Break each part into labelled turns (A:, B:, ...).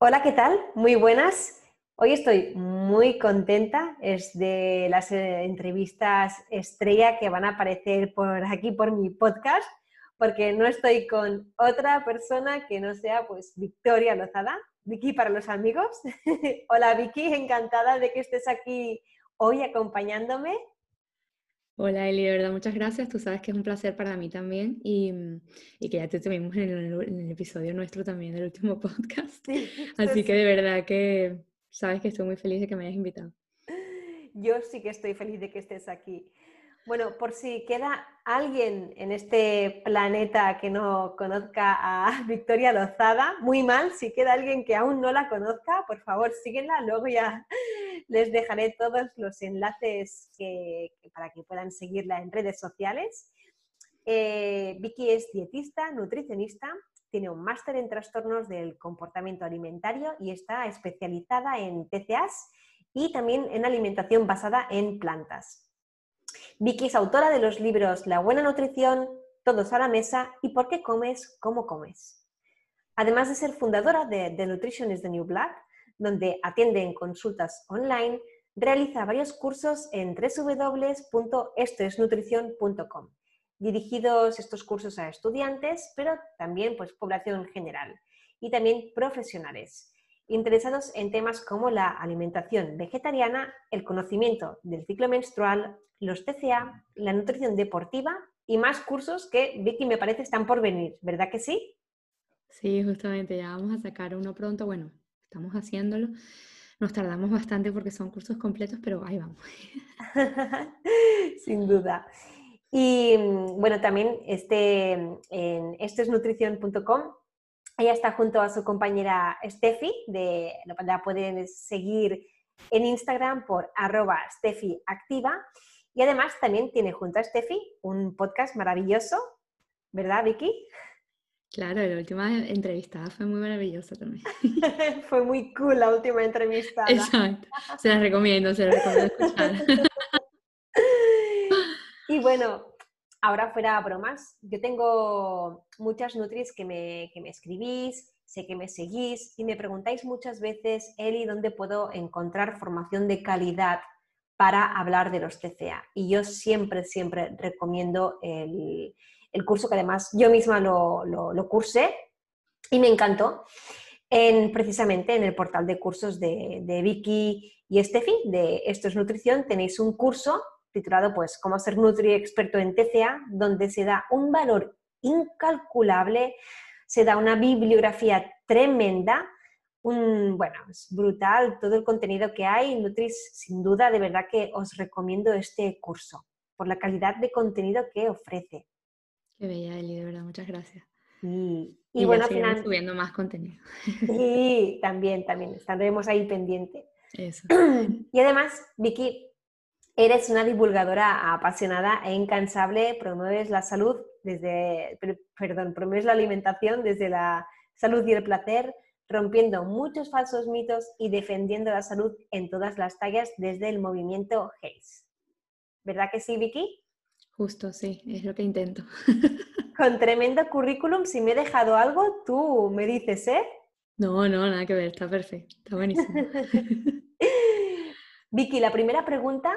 A: Hola, ¿qué tal? Muy buenas. Hoy estoy muy contenta. Es de las eh, entrevistas estrella que van a aparecer por aquí por mi podcast, porque no estoy con otra persona que no sea pues Victoria Lozada. Vicky para los amigos. Hola Vicky, encantada de que estés aquí hoy acompañándome.
B: Hola Eli, de verdad, muchas gracias. Tú sabes que es un placer para mí también y, que ya te tuvimos en el, episodio nuestro también del último podcast. Así que de verdad que sabes que estoy muy feliz de que me hayas invitado.
A: Yo sí que estoy feliz de que estés aquí. Bueno, por si queda alguien en este planeta que no conozca a Victoria Lozada, muy mal, si queda alguien que aún no la conozca, por favor síguenla, luego ya les dejaré todos los enlaces para que puedan seguirla en redes sociales. Eh, Vicky es dietista, nutricionista, tiene un máster en trastornos del comportamiento alimentario y está especializada en TCAs y también en alimentación basada en plantas. Vicky es autora de los libros La buena nutrición, Todos a la mesa y Por qué comes, cómo comes. Además de ser fundadora de The Nutrition is the New Black, donde atiende en consultas online, realiza varios cursos en www.estoesnutrición.com, dirigidos estos cursos a estudiantes, pero también pues población general y también profesionales interesados en temas como la alimentación vegetariana, el conocimiento del ciclo menstrual, los TCA, la nutrición deportiva y más cursos que Vicky me parece están por venir, ¿verdad que sí?
B: Sí, justamente, ya vamos a sacar uno pronto, bueno, estamos haciéndolo. Nos tardamos bastante porque son cursos completos, pero ahí vamos.
A: Sin duda. Y bueno, también este, en estosnutrición.com ella está junto a su compañera Steffi, de, la pueden seguir en Instagram por arroba Steffi Activa. Y además también tiene junto a Steffi un podcast maravilloso, ¿verdad, Vicky?
B: Claro, la última entrevista fue muy maravillosa también.
A: fue muy cool la última entrevista.
B: Exacto, se la recomiendo, se la recomiendo escuchar.
A: y bueno, ahora fuera bromas, yo tengo muchas nutris que me, que me escribís, sé que me seguís y me preguntáis muchas veces, Eli, ¿dónde puedo encontrar formación de calidad para hablar de los TCA? Y yo siempre, siempre recomiendo el, el curso que además yo misma lo, lo, cursé y me encantó. En, precisamente en el portal de cursos de, de Vicky y Steffi de Esto es Nutrición tenéis un curso titulado pues Cómo ser Nutri experto en TCA, donde se da un valor incalculable, se da una bibliografía tremenda, un, bueno, es brutal todo el contenido que hay. Nutris, sin duda, de verdad que os recomiendo este curso por la calidad de contenido que ofrece.
B: Qué bella, Eli, de verdad, muchas gracias.
A: Y,
B: y, bueno, al final... subiendo más contenido.
A: Y también, también, estaremos ahí pendiente.
B: Eso.
A: Y además, Vicky, Eres una divulgadora apasionada e incansable, promueves la salud desde, perdón, promueves la alimentación desde la salud y el placer, rompiendo muchos falsos mitos y defendiendo la salud en todas las tallas desde el movimiento HACE. ¿Verdad que sí, Vicky?
B: Justo, sí, es lo que intento.
A: Con tremendo currículum, si me he dejado algo, tú me dices, ¿eh?
B: No, no, nada que ver, está perfecto, está buenísimo.
A: Vicky, la primera pregunta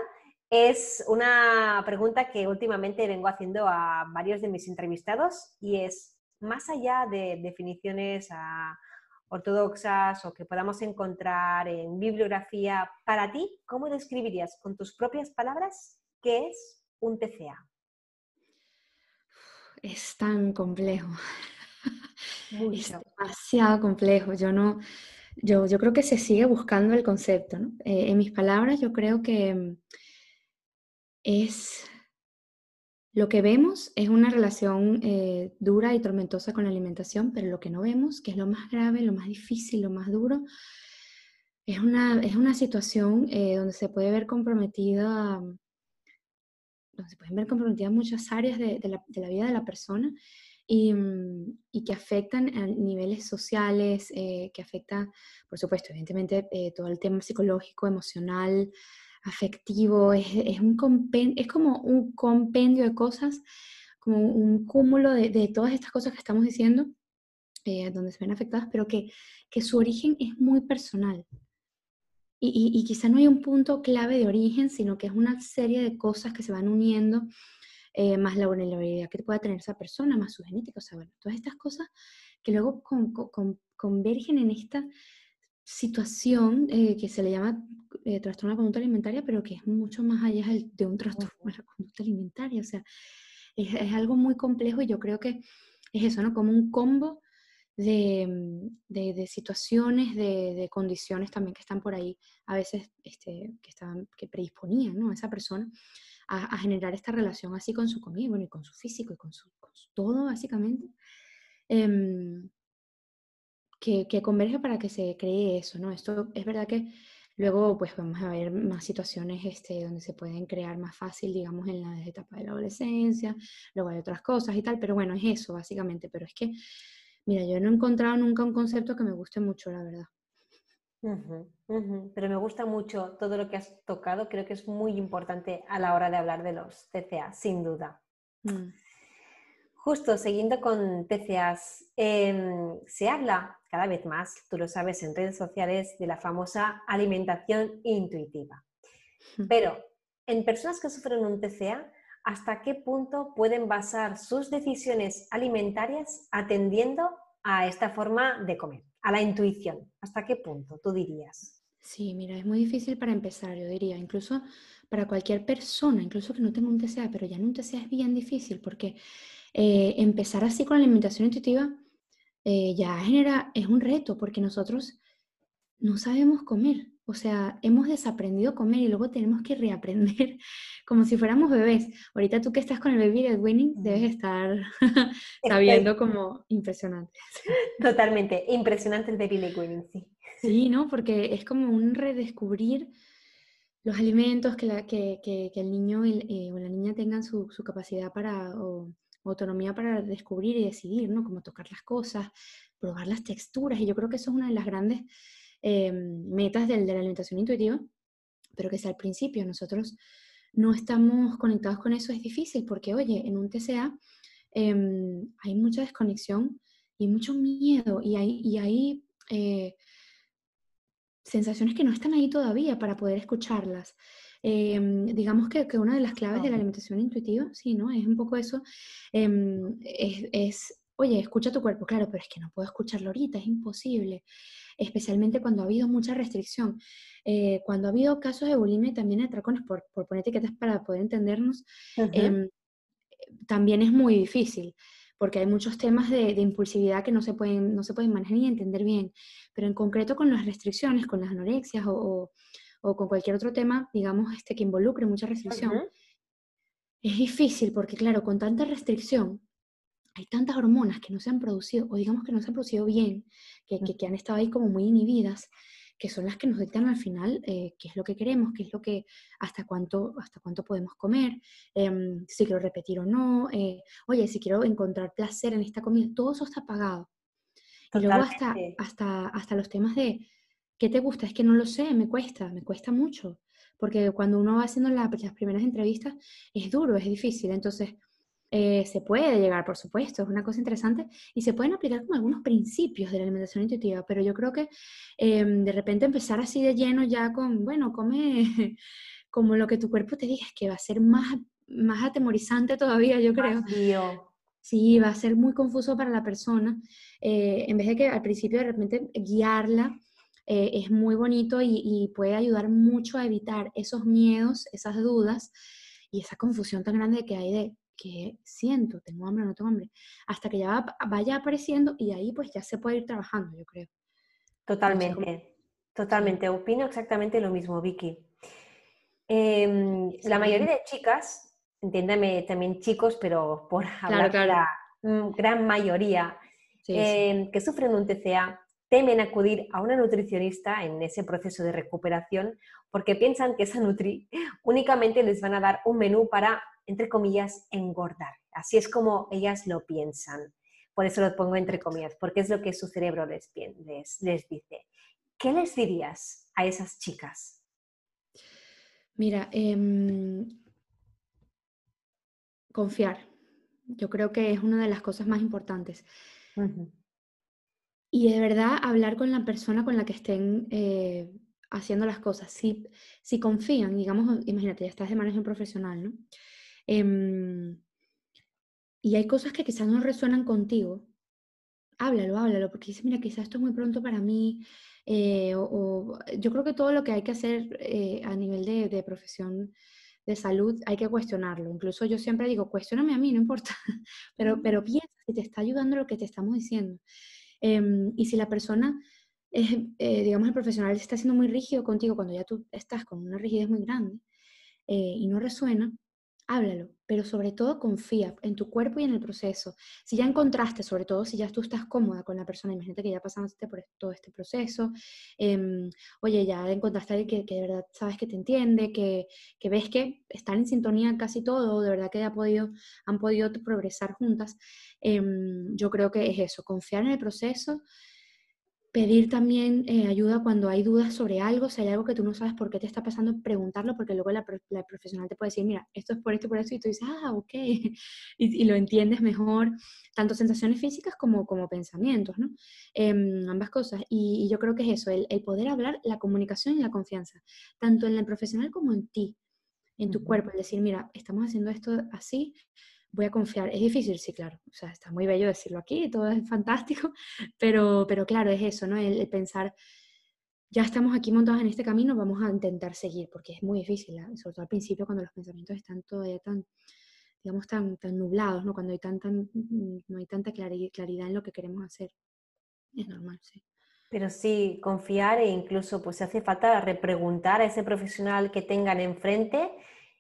A: es una pregunta que últimamente vengo haciendo a varios de mis entrevistados y es, más allá de definiciones ah, ortodoxas o que podamos encontrar en bibliografía, para ti, ¿cómo describirías con tus propias palabras qué es un TCA?
B: Es tan complejo. Es demasiado complejo. Yo no, yo, yo, creo que se sigue buscando el concepto. Eh, en mis palabras, yo creo que es lo que vemos es una relación eh, dura y tormentosa con la alimentación, pero lo que no vemos, que es lo más grave, lo más difícil, lo más duro, es una, es una situación eh, donde se puede ver comprometida, donde se pueden ver comprometidas muchas áreas de, la, de la, vida de la persona y, mm, y, que afectan a niveles sociales, eh, que afecta, por supuesto, evidentemente, todo el tema psicológico, emocional, afectivo, es, es, un es como un compendio de cosas, como un cúmulo de, de todas estas cosas que estamos diciendo, eh, donde se ven afectadas, pero que, que, su origen es muy personal. Y, y, y, quizá no hay un punto clave de origen, sino que es una serie de cosas que se van uniendo, eh, más la vulnerabilidad que pueda tener esa persona, más su genética, o sea, bueno, todas estas cosas que luego con, con, convergen en esta situación eh, que se le llama eh, trastorno de conducta alimentaria, pero que es mucho más allá de un trastorno de la conducta alimentaria. O sea, es, es, algo muy complejo y yo creo que es eso, ¿no? Como un combo de, mm, de, de situaciones, de, de, condiciones también que están por ahí, a veces este, que, estaban, que predisponían ¿no? a esa persona a, a, generar esta relación así con su comida, bueno, y con su físico y con su, con su todo, básicamente. Eh, que, que, converge para que se cree eso, ¿no? Esto es verdad que luego pues vamos a ver más situaciones este, donde se pueden crear más fácil, digamos, en la etapa de la adolescencia, luego hay otras cosas y tal, pero bueno, es eso básicamente, pero es que, mira, yo no he encontrado nunca un concepto que me guste mucho, la verdad.
A: Uh -huh, uh -huh. Pero me gusta mucho todo lo que has tocado, creo que es muy importante a la hora de hablar de los TCA, sin duda. Mm. Justo, siguiendo con TCAs, eh, se habla cada vez más, tú lo sabes, en redes sociales de la famosa alimentación intuitiva. Pero en personas que sufren un TCA, ¿hasta qué punto pueden basar sus decisiones alimentarias atendiendo a esta forma de comer, a la intuición? ¿Hasta qué punto tú dirías?
B: Sí, mira, es muy difícil para empezar, yo diría, incluso para cualquier persona, incluso que no tenga un TCA, pero ya en un TCA es bien difícil porque eh, empezar así con la alimentación intuitiva eh, ya genera, es un reto porque nosotros no sabemos comer. O sea, hemos desaprendido comer y luego tenemos que reaprender como si fuéramos bebés. Ahorita tú que estás con el baby led winning debes estar sabiendo como impresionante.
A: Totalmente, impresionante el baby led winning, sí.
B: Sí, ¿no? Porque es como un redescubrir los alimentos, que, la, que, que, que el niño eh, o la niña tengan su, su capacidad para, o, autonomía para descubrir y decidir, ¿no? Como tocar las cosas, probar las texturas. Y yo creo que eso es una de las grandes eh, metas de, de la alimentación intuitiva, pero que si al principio nosotros no estamos conectados con eso es difícil, porque oye, en un TCA eh, hay mucha desconexión y mucho miedo y hay, y hay eh, sensaciones que no están ahí todavía para poder escucharlas. Eh, digamos que, que, una de las claves de la alimentación intuitiva, sí, ¿no? Es un poco eso, eh, es, es, oye, escucha tu cuerpo, claro, pero es que no puedo escucharlo ahorita, es imposible, especialmente cuando ha habido mucha restricción. Eh, cuando ha habido casos de bulimia también de atracones, por, por poner etiquetas para poder entendernos, uh -huh. también es muy difícil porque hay muchos temas de, de, impulsividad que no se, pueden, no se pueden manejar ni entender bien, pero en concreto con las restricciones, con las anorexias o, o, o con cualquier otro tema, digamos, este, que involucre mucha restricción, uh -huh. es difícil porque, claro, con tanta restricción, hay tantas hormonas que no se han producido, o digamos que no se han producido bien, que, que, que han estado ahí como muy inhibidas, que son las que nos dictan al final eh, qué es lo que queremos, qué es lo que, hasta cuánto, hasta cuánto podemos comer, eh, si quiero repetir o no, eh, oye, si quiero encontrar placer en esta comida, todo eso está apagado. Totalmente. Y luego hasta, hasta, hasta los temas de, ¿qué te gusta? Es que no lo sé, me cuesta, me cuesta mucho, porque cuando uno va haciendo la, las primeras entrevistas es duro, es difícil, entonces eh, se puede llegar, por supuesto, es una cosa interesante y se pueden aplicar como algunos principios de la alimentación intuitiva, pero yo creo que eh, de repente empezar así de lleno ya con, bueno, come como lo que tu cuerpo te diga, es que va a ser más, más atemorizante todavía, yo creo.
A: Dios.
B: Sí, va a ser muy confuso para la persona, eh, en vez de que al principio de repente guiarla eh, es muy bonito y, y, puede ayudar mucho a evitar esos miedos, esas dudas y esa confusión tan grande que hay de que siento, tengo hambre o no tengo hambre, hasta que ya va, vaya apareciendo y ahí pues ya se puede ir trabajando, yo creo.
A: Totalmente, totalmente. Opino exactamente lo mismo, Vicky. Eh, la mayoría de chicas entiéndame también chicos, pero por hablar de la gran mayoría eh, que sufren un TCA, temen acudir a una nutricionista en ese proceso de recuperación porque piensan que esa nutri únicamente les van a dar un menú para, entre comillas, engordar. Así es como ellas lo piensan. Por eso lo pongo entre comillas, porque es lo que su cerebro les, les, dice. ¿Qué les dirías a esas chicas?
B: Mira, em, confiar. Yo creo que es una de las cosas más importantes. Y de verdad hablar con la persona con la que estén eh, haciendo las cosas. Si, si confían, digamos, imagínate, ya estás de manejo profesional, ¿no? Em, y hay cosas que quizás no resuenan contigo, háblalo, háblalo, porque dices, mira, quizás esto es muy pronto para mí, eh, o, yo creo que todo lo que hay que hacer eh, a nivel de, de, profesión de salud hay que cuestionarlo. Incluso yo siempre digo, cuestioname a mí, no importa, pero, pero piensa si te está ayudando lo que te estamos diciendo. Em, y si la persona, eh, digamos, el profesional está siendo muy rígido contigo cuando ya tú estás con una rigidez muy grande eh, y no resuena, háblalo, pero sobre todo confía en tu cuerpo y en el proceso. Si ya encontraste, sobre todo si ya tú estás cómoda con la persona, imagínate que ya pasaste por todo este proceso, em, oye, ya encontraste a alguien que, de verdad sabes que te entiende, que, ves que están en sintonía casi todo, de verdad que ha han podido progresar juntas, em, yo creo que es eso, confiar en el proceso, pedir también eh, ayuda cuando hay dudas sobre algo, si hay algo que tú no sabes por qué te está pasando, preguntarlo, porque luego la, profesional te puede decir, mira, esto es por esto y por esto, y tú dices, ah, ok, y, lo entiendes mejor, tanto sensaciones físicas como, como pensamientos, ¿no? Em, ambas cosas. Y, yo creo que es eso, el, poder hablar, la comunicación y la confianza, tanto en el profesional como en ti, en tu cuerpo, el decir, mira, estamos haciendo esto así, voy a confiar. Es difícil, sí, claro. O sea, está muy bello decirlo aquí, todo es fantástico, pero, pero claro, es eso, ¿no? El, pensar, ya estamos aquí montados en este camino, vamos a intentar seguir, porque es muy difícil, ¿eh? sobre todo al principio cuando los pensamientos están todavía tan, digamos, tan, tan nublados, ¿no? Cuando hay tan, tan, no hay tanta claridad en lo que queremos hacer. Es normal, sí.
A: Pero sí, confiar e incluso pues hace falta repreguntar a ese profesional que tengan enfrente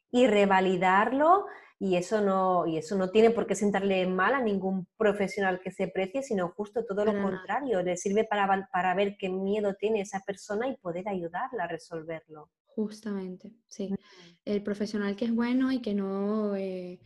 A: y revalidarlo y eso no, y eso no tiene por qué sentarle mal a ningún profesional que se precie, sino justo todo lo contrario, le sirve para, para ver qué miedo tiene esa persona y poder ayudarla a resolverlo.
B: Justamente, sí. El profesional que es bueno y que no, eh,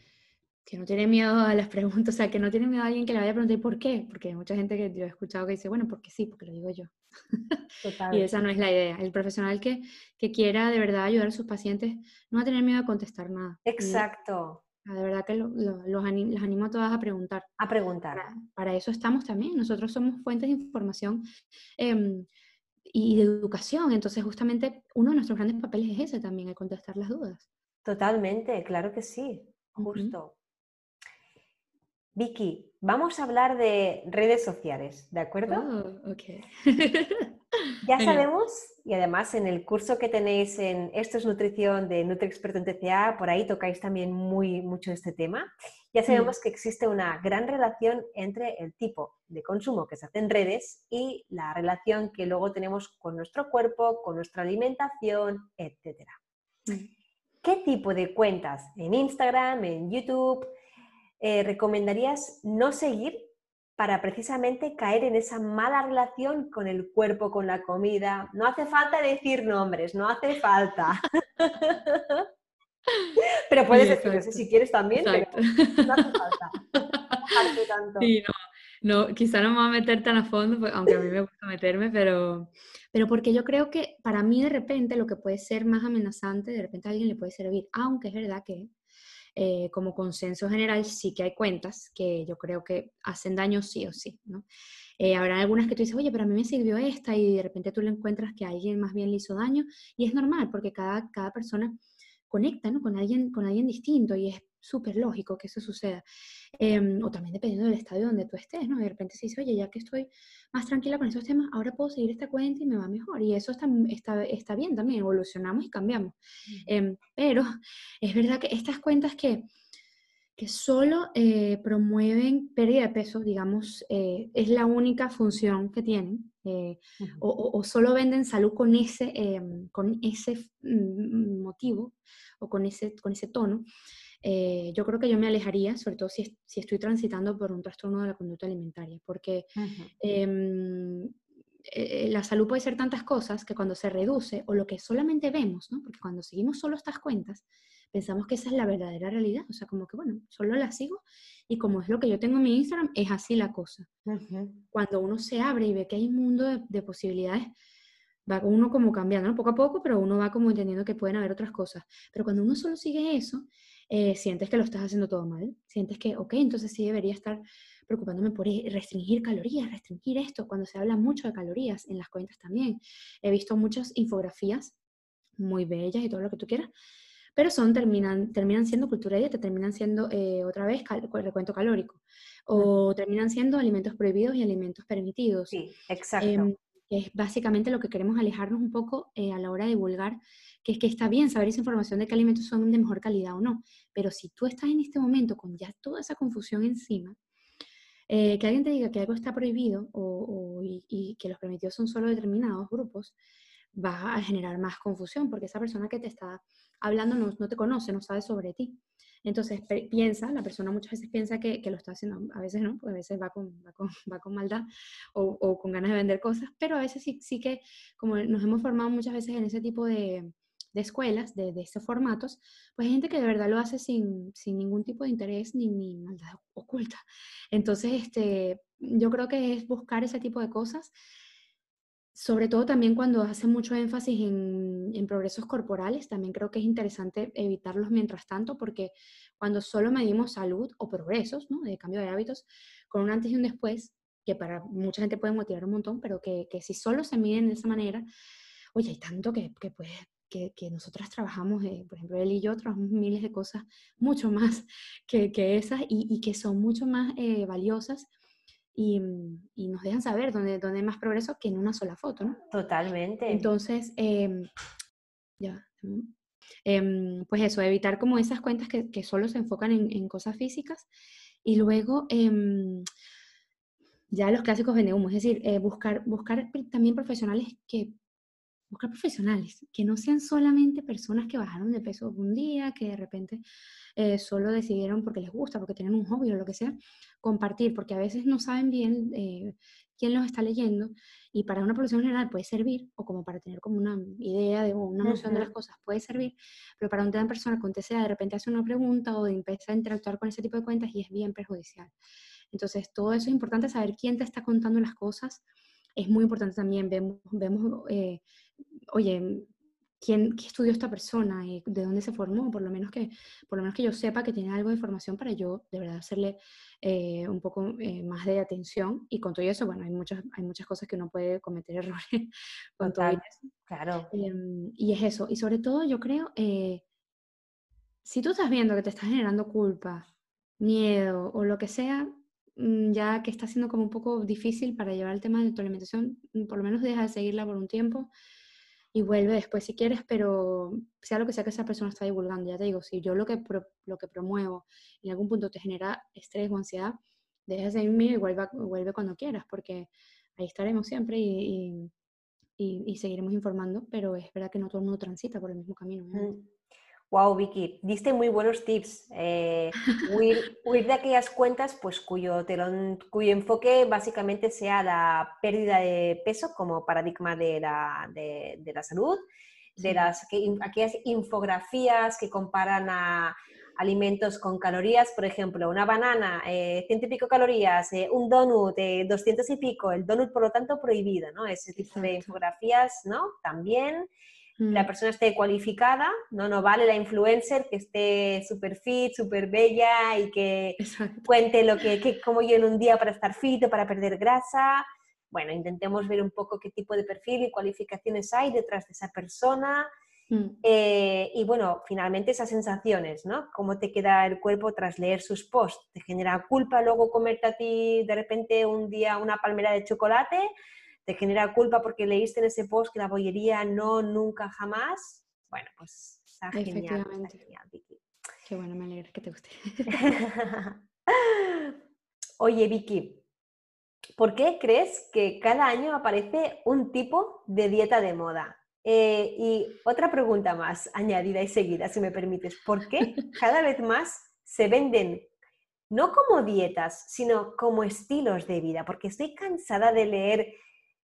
B: que no tiene miedo a las preguntas, o sea, que no tiene miedo a alguien que le vaya a preguntar por qué, porque hay mucha gente que yo he escuchado que dice, bueno, porque sí, porque lo digo yo. y esa no es la idea. El profesional que, que quiera de verdad ayudar a sus pacientes no va a tener miedo a contestar nada.
A: Exacto.
B: De verdad que los animo a todas a preguntar.
A: A preguntar.
B: Para, eso estamos también. Nosotros somos fuentes de información em, y de educación. Entonces, justamente uno de nuestros grandes papeles es ese también, el contestar las dudas.
A: Totalmente, claro que sí, justo. Vicky, vamos a hablar de redes sociales, ¿de acuerdo?
B: Oh.
A: Ya sabemos, y además en el curso que tenéis en Esto es Nutrición de NutriExperto en TCA, por ahí tocáis también muy mucho este tema. Ya mm. sabemos que existe una gran relación entre el tipo de consumo que se hace en redes y la relación que luego tenemos con nuestro cuerpo, con nuestra alimentación, etc. Mm. ¿Qué tipo de cuentas en Instagram, en YouTube, eh, recomendarías no seguir para precisamente caer en esa mala relación con el cuerpo, con la comida. No hace falta decir nombres, no hace falta. pero puedes decirlo si quieres también, pero no hace falta.
B: Sí, no, no, quizá no me voy a meter tan a fondo, pues, aunque a mí me gusta meterme, pero, pero porque yo creo que para mí de repente lo que puede ser más amenazante, de repente a alguien le puede servir, aunque es verdad que eh, como consenso general sí que hay cuentas que yo creo que hacen daño sí o sí, ¿no? Eh, habrá algunas que tú dices, oye, pero a mí me sirvió esta y de repente tú le encuentras que alguien más bien le hizo daño y es normal porque cada, cada persona conecta ¿no? con, alguien, con alguien distinto y es súper lógico que eso suceda. Em, o también dependiendo del estadio donde tú estés, ¿no? De repente se dice, oye, ya que estoy más tranquila con esos temas, ahora puedo seguir esta cuenta y me va mejor. Y eso está, está, está bien también, evolucionamos y cambiamos. Em, pero es verdad que estas cuentas que, que solo eh, promueven pérdida de peso, digamos, eh, es la única función que tienen, eh, o, solo venden salud con ese, con ese mm, motivo o con ese, con ese tono, yo creo que yo me alejaría, sobre todo si, si, estoy transitando por un trastorno de la conducta alimentaria, porque eh, la salud puede ser tantas cosas que cuando se reduce o lo que solamente vemos, ¿no? porque cuando seguimos solo estas cuentas, pensamos que esa es la verdadera realidad, o sea, como que bueno, solo la sigo y como es lo que yo tengo en mi Instagram, es así la cosa. Cuando uno se abre y ve que hay un mundo de, posibilidades, va uno como cambiando, ¿no? poco a poco, pero uno va como entendiendo que pueden haber otras cosas. Pero cuando uno solo sigue eso, eh, sientes que lo estás haciendo todo mal, sientes que, ok, entonces sí debería estar preocupándome por e, restringir calorías, restringir esto, cuando se habla mucho de calorías en las cuentas también. He visto muchas infografías muy bellas y todo lo que tú quieras, pero son, terminan, terminan siendo cultura de dieta, terminan siendo eh, otra vez cal, recuento calórico, o terminan siendo alimentos prohibidos y alimentos permitidos.
A: Sí, exacto.
B: Em, que es básicamente lo que queremos alejarnos un poco eh, a la hora de divulgar, que es que está bien saber esa información de qué alimentos son de mejor calidad o no, pero si tú estás en este momento con ya toda esa confusión encima, eh, que alguien te diga que algo está prohibido o, y, que los permitidos son solo determinados grupos, va a generar más confusión porque esa persona que te está hablando no, no te conoce, no sabe sobre ti. Entonces piensa, la persona muchas veces piensa que, que, lo está haciendo, a veces no, porque a veces va con, va con, va con maldad o, o, con ganas de vender cosas, pero a veces sí, sí que, como nos hemos formado muchas veces en ese tipo de, de escuelas, de, de, estos formatos, pues hay gente que de verdad lo hace sin, sin ningún tipo de interés ni, ni, maldad oculta. Entonces, este, yo creo que es buscar ese tipo de cosas, sobre todo también cuando hace mucho énfasis en, en progresos corporales, también creo que es interesante evitarlos mientras tanto, porque cuando solo medimos salud o progresos, ¿no? de cambio de hábitos, con un antes y un después, que para mucha gente puede motivar un montón, pero que, que si solo se miden de esa manera, oye, hay tanto que, que puede que, que nosotras trabajamos, eh, por ejemplo, él y yo trabajamos miles de cosas mucho más que, que esas y, y, que son mucho más eh, valiosas y, y, nos dejan saber dónde, dónde hay más progreso que en una sola foto, ¿no?
A: Totalmente.
B: Entonces, eh, ya, em, pues eso, evitar como esas cuentas que, que solo se enfocan en, en, cosas físicas y luego em, ya los clásicos vende humo, es decir, eh, buscar, buscar también profesionales que buscar profesionales, que no sean solamente personas que bajaron de peso un día, que de repente eh, solo decidieron porque les gusta, porque tienen un hobby o lo que sea, compartir, porque a veces no saben bien eh, quién los está leyendo y para una población general puede servir, o como para tener como una idea de, o una noción de las cosas puede servir, pero para una persona con TCA de repente hace una pregunta o empieza a interactuar con ese tipo de cuentas y es bien perjudicial. Entonces, todo eso es importante, saber quién te está contando las cosas. Es muy importante también, vemos, vemos eh, oye, ¿quién, ¿qué estudió esta persona? ¿De dónde se formó? Por lo, menos que, por lo menos que yo sepa que tiene algo de información para yo de verdad hacerle eh, un poco eh, más de atención. Y con todo eso, bueno, hay muchas, hay muchas cosas que uno puede cometer errores con todo eso.
A: Claro.
B: Em, y es eso. Y sobre todo, yo creo, eh, si tú estás viendo que te está generando culpa, miedo o lo que sea, mm, ya que está siendo como un poco difícil para llevar el tema de tu alimentación, por lo menos deja de seguirla por un tiempo y vuelve después si quieres, pero sea lo que sea que esa persona está divulgando, ya te digo, si yo lo que, lo que promuevo en algún punto te genera estrés o ansiedad, deja de seguirme y vuelve, vuelve cuando quieras, porque ahí estaremos siempre y, y, y, seguiremos informando, pero es verdad que no todo el mundo transita por el mismo camino.
A: Wow, Vicky, diste muy buenos tips. Eh, huir, de aquellas cuentas pues, cuyo, telón, cuyo enfoque básicamente sea la pérdida de peso como paradigma de la, de, de la salud, de las, aquellas infografías que comparan a alimentos con calorías, por ejemplo, una banana, eh, ciento y pico calorías, eh, un donut, eh, 200 y pico, el donut por lo tanto prohibido, ¿no? Ese tipo de infografías, ¿no? También la mm. persona esté cualificada, no, no vale la influencer que esté súper fit, súper bella y que cuente lo que, que, como yo en un día para estar fit o para perder grasa. Bueno, intentemos ver un poco qué tipo de perfil y cualificaciones hay detrás de esa persona. Mm. Eh, y bueno, finalmente esas sensaciones, ¿no? ¿Cómo te queda el cuerpo tras leer sus posts? ¿Te genera culpa luego comerte a ti de repente un día una palmera de chocolate? Te genera culpa porque leíste en ese post que la bollería no, nunca, jamás. Bueno, pues está genial, está genial, Vicky.
B: Qué bueno, me alegra que te guste.
A: Oye, Vicky, ¿por qué crees que cada año aparece un tipo de dieta de moda? Eh, y otra pregunta más, añadida y seguida, si me permites. ¿Por qué cada vez más se venden no como dietas, sino como estilos de vida? Porque estoy cansada de leer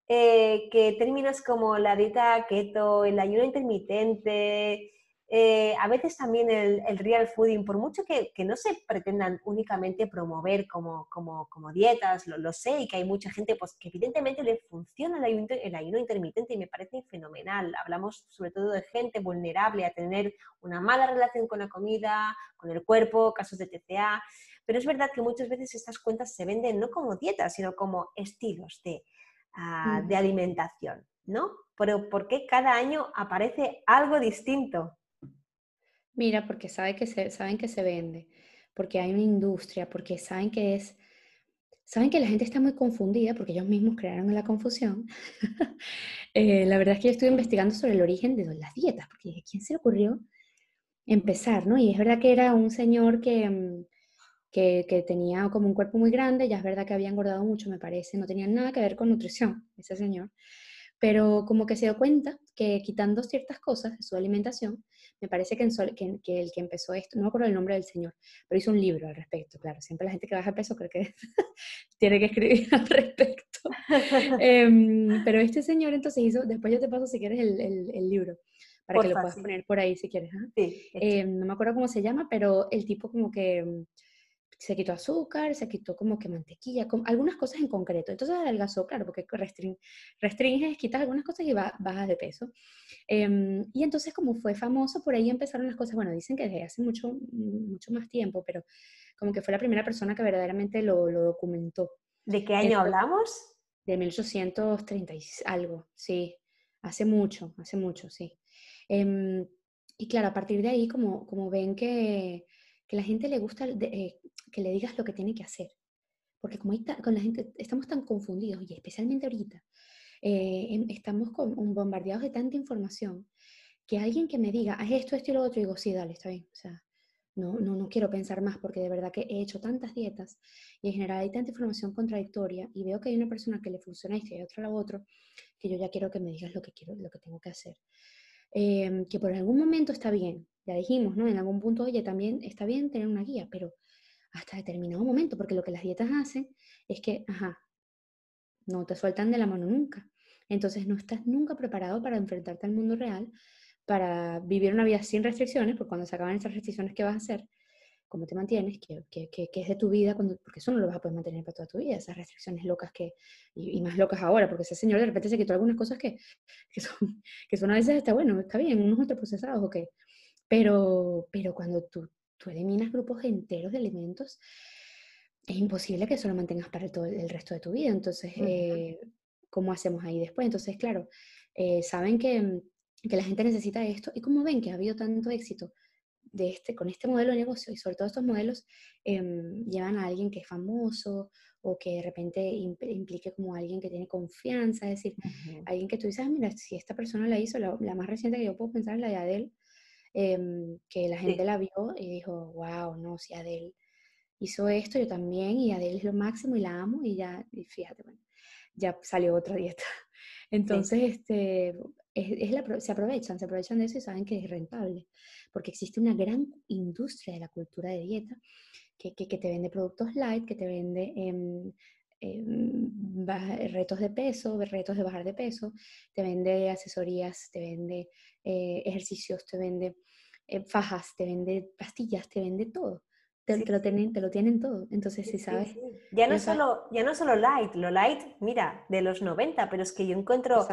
A: eh, que términos como la dieta keto, el ayuno intermitente, eh, a veces también el, real fooding, por mucho que, no se pretendan únicamente promover como, como, como dietas, lo, sé, y que hay mucha gente pues, que evidentemente le funciona el ayuno, el ayuno, intermitente y me parece fenomenal. Hablamos sobre todo de gente vulnerable a tener una mala relación con la comida, con el cuerpo, casos de TCA, pero es verdad que muchas veces estas cuentas se venden no como dietas, sino como estilos de, ah, de alimentación, ¿no? Pero ¿por qué cada año aparece algo distinto?
B: Mira, porque sabe que se, saben que se vende, porque hay una industria, porque saben que es, saben que la gente está muy confundida, porque ellos mismos crearon la confusión. Eh, la verdad es que yo estuve investigando sobre el origen de las dietas, porque dije, ¿quién se le ocurrió empezar, no? Y es verdad que era un señor que, mm, que, que, tenía como un cuerpo muy grande, ya es verdad que había engordado mucho, me parece, no tenía nada que ver con nutrición, ese señor pero como que se dio cuenta que quitando ciertas cosas de su alimentación, me parece que, que, el que empezó esto, no me acuerdo el nombre del señor, pero hizo un libro al respecto, claro, siempre la gente que baja peso creo que tiene que escribir al respecto. Em, pero este señor entonces hizo, después yo te paso si quieres el, el, libro, para que lo puedas poner por ahí si quieres. Sí, em, no me acuerdo cómo se llama, pero el tipo como que se quitó azúcar, se quitó como que mantequilla, algunas cosas en concreto. Entonces adelgazó, claro, porque restringes, quitas algunas cosas y bajas de peso. Em, y entonces como fue famoso, por ahí empezaron las cosas, bueno, dicen que desde hace mucho, mucho más tiempo, pero como que fue la primera persona que verdaderamente lo, documentó.
A: ¿De qué año hablamos?
B: De 1830 y algo, sí. Hace mucho, hace mucho, sí. Em, y claro, a partir de ahí, como, como ven que, que la gente le gusta eh, que le digas lo que tiene que hacer. Porque como con la gente estamos tan confundidos, y especialmente ahorita, eh, estamos con, bombardeados de tanta información, que alguien que me diga, haz esto, esto y lo otro, digo, sí, dale, está bien. O sea, no, no, no quiero pensar más porque de verdad que he hecho tantas dietas y en general hay tanta información contradictoria y veo que hay una persona que le funciona esto y otra lo otro, que yo ya quiero que me digas lo que quiero, lo que tengo que hacer. Em, que por algún momento está bien, ya dijimos, ¿no? En algún punto, oye, también está bien tener una guía, pero hasta determinado momento, porque lo que las dietas hacen es que, ajá, no te sueltan de la mano nunca. Entonces no estás nunca preparado para enfrentarte al mundo real, para vivir una vida sin restricciones, porque cuando se acaban esas restricciones, ¿qué vas a hacer? ¿Cómo te mantienes? ¿Qué, qué, qué, es de tu vida? Cuando, porque eso no lo vas a poder mantener para toda tu vida, esas restricciones locas que, y, más locas ahora, porque ese señor de repente se quitó algunas cosas que, que, son, que son a veces está bueno, está bien, unos ultraprocesados, ok, pero, pero cuando tú, tú eliminas grupos enteros de alimentos, es imposible que eso lo mantengas para todo el resto de tu vida. Entonces, eh, ¿cómo hacemos ahí después? Entonces, claro, eh, saben que, que, la gente necesita esto y como ven que ha habido tanto éxito de este, con este modelo de negocio y sobre todo estos modelos em, llevan a alguien que es famoso o que de repente implique como alguien que tiene confianza, es decir, alguien que tú dices, ah, mira, si esta persona la hizo, la, la, más reciente que yo puedo pensar es la de Adele, Em, que la gente la vio y dijo, wow, no, si Adele hizo esto, yo también, y Adele es lo máximo y la amo, y ya, y fíjate, bueno, ya salió otra dieta. Entonces, este, es, la, se aprovechan, se aprovechan de eso y saben que es rentable, porque existe una gran industria de la cultura de dieta que, que, te vende productos light, que te vende em, em, retos de peso, retos de bajar de peso, te vende asesorías, te vende eh, ejercicios, te vende eh, fajas, te vende pastillas, te vende todo. Te, lo, tienen, te lo tienen todo. Entonces, si sabes.
A: Ya, no solo, ya no solo light, lo light, mira, de los 90, pero es que yo encuentro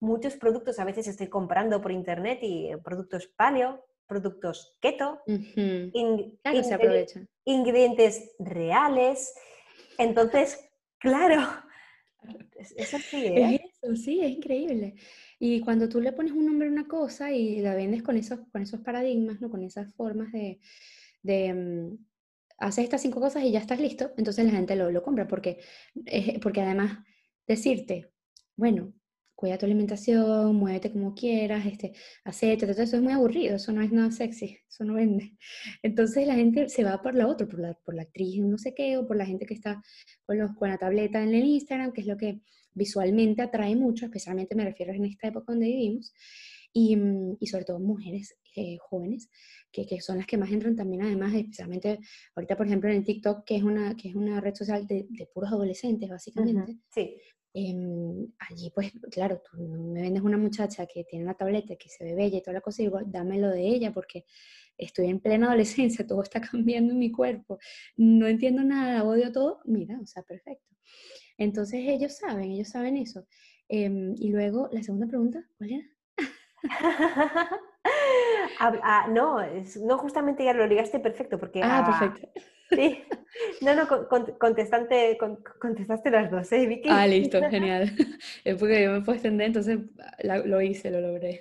A: muchos productos, a veces estoy comprando por internet y eh, productos paleo, productos keto,
B: claro, se aprovechan.
A: ingredientes reales. Entonces, claro,
B: eso sí, ¿eh? eso, sí, es increíble. Y cuando tú le pones un nombre a una cosa y la vendes con esos, con esos paradigmas, ¿no? con esas formas de, de mm, haces estas cinco cosas y ya estás listo, entonces la gente lo, lo compra, porque, porque además decirte, bueno, cuida tu alimentación, muévete como quieras, este, aceite, todo eso es muy aburrido, eso no es nada sexy, eso no vende. Entonces la gente se va por la otra, por la, por la actriz no sé qué, o por la gente que está con, los, con la tableta en el Instagram, que es lo que visualmente atrae mucho, especialmente me refiero en esta época donde vivimos, y, mm, y sobre todo mujeres eh, jóvenes, que, que, son las que más entran también además, especialmente ahorita por ejemplo en el TikTok, que es una, que es una red social de, de puros adolescentes básicamente.
A: Sí.
B: Em, allí, pues, claro, tú me vendes una muchacha que tiene una tableta, que se ve bella y toda la cosa, y digo, dámelo de ella, porque estoy en plena adolescencia, todo está cambiando en mi cuerpo, no entiendo nada, odio todo, mira, o sea, perfecto. Entonces ellos saben, ellos saben eso. Em, y luego, la segunda pregunta, ¿cuál era?
A: ah, no, no, justamente ya lo ligaste perfecto, porque...
B: Ah, perfecto.
A: Sí, no, no, contestaste, contestaste las dos, ¿eh, Vicky?
B: Ah, listo, genial. Es porque yo me puedo extender, entonces lo hice, lo logré.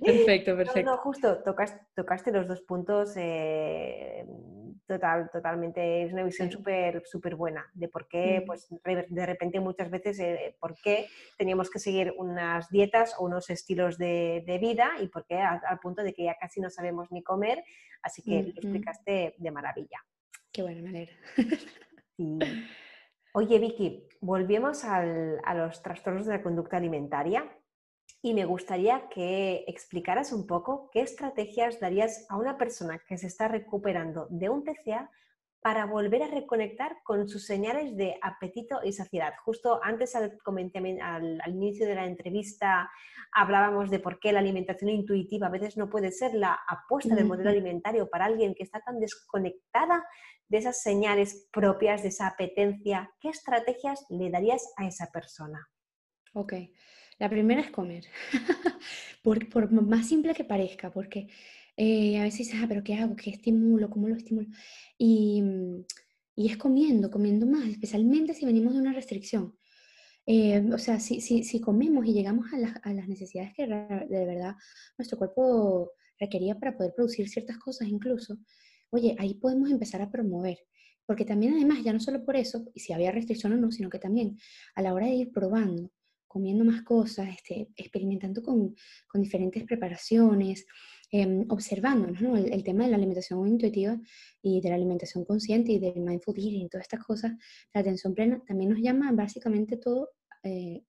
B: Perfecto, perfecto.
A: No, justo, tocaste, tocaste los dos puntos eh, total, totalmente. Es una visión súper súper buena de por qué, pues de repente muchas veces, eh, por qué teníamos que seguir unas dietas o unos estilos de, vida y por qué al, punto de que ya casi no sabemos ni comer. Así que lo explicaste de maravilla.
B: Qué bueno, me alegra.
A: Oye, Vicky, volvemos a los trastornos de la conducta alimentaria y me gustaría que explicaras un poco qué estrategias darías a una persona que se está recuperando de un TCA para volver a reconectar con sus señales de apetito y saciedad. Justo antes al, al, al, inicio de la entrevista hablábamos de por qué la alimentación intuitiva a veces no puede ser la apuesta del modelo alimentario para alguien que está tan desconectada de esas señales propias, de esa apetencia. ¿Qué estrategias le darías a esa persona?
B: Ok. La primera es comer, por, por, más simple que parezca, porque eh, a veces dices, ah, pero ¿qué hago? ¿Qué estimulo? ¿Cómo lo estimulo? Y, mm, y es comiendo, comiendo más, especialmente si venimos de una restricción. Eh, o sea, si, si, si, comemos y llegamos a, a, las necesidades que de verdad nuestro cuerpo requería para poder producir ciertas cosas incluso, oye, ahí podemos empezar a promover. Porque también además, ya no solo por eso, y si había restricción o no, sino que también a la hora de ir probando, comiendo más cosas, este, experimentando con, con, diferentes preparaciones, eh, observando ¿no? el, tema de la alimentación intuitiva y de la alimentación consciente y del mindful eating, todas estas cosas, la atención plena, también nos llama básicamente todo eh,